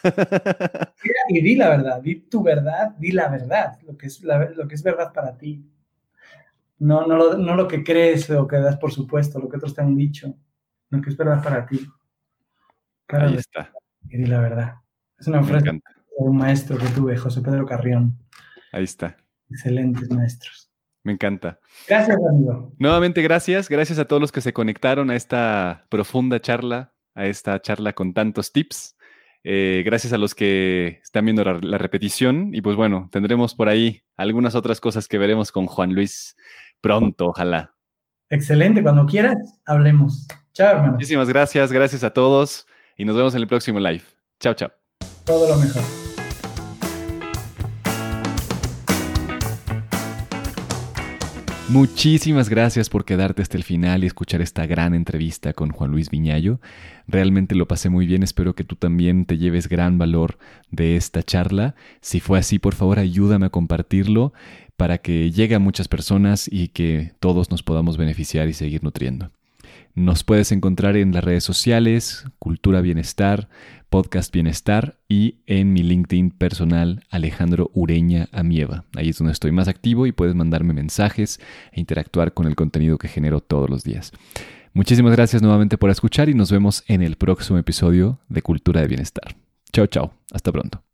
y di la verdad, di tu verdad, di la verdad, lo que es, lo que es verdad para ti. No, no, lo, no lo que crees o que das por supuesto, lo que otros te han dicho lo que es verdad para ti. Ahí está. Y di la verdad. Es una frase de un maestro que tuve, José Pedro Carrión. Ahí está. Excelentes maestros. Me encanta. Gracias, amigo. Nuevamente, gracias. Gracias a todos los que se conectaron a esta profunda charla, a esta charla con tantos tips. Eh, gracias a los que están viendo la, repetición. Y pues bueno, tendremos por ahí algunas otras cosas que veremos con Juan Luis pronto, ojalá. Excelente, cuando quieras, hablemos. Chao, hermano. Muchísimas gracias, gracias a todos y nos vemos en el próximo live. Chao, chao. Todo lo mejor. Muchísimas gracias por quedarte hasta el final y escuchar esta gran entrevista con Juan Luis Viñayo. Realmente lo pasé muy bien, espero que tú también te lleves gran valor de esta charla. Si fue así, por favor ayúdame a compartirlo para que llegue a muchas personas y que todos nos podamos beneficiar y seguir nutriendo. Nos puedes encontrar en las redes sociales, Cultura Bienestar, Podcast Bienestar y en mi LinkedIn personal Alejandro Ureña Amieva. Ahí es donde estoy más activo y puedes mandarme mensajes e interactuar con el contenido que genero todos los días. Muchísimas gracias nuevamente por escuchar y nos vemos en el próximo episodio de Cultura de Bienestar. Chao, chao. Hasta pronto.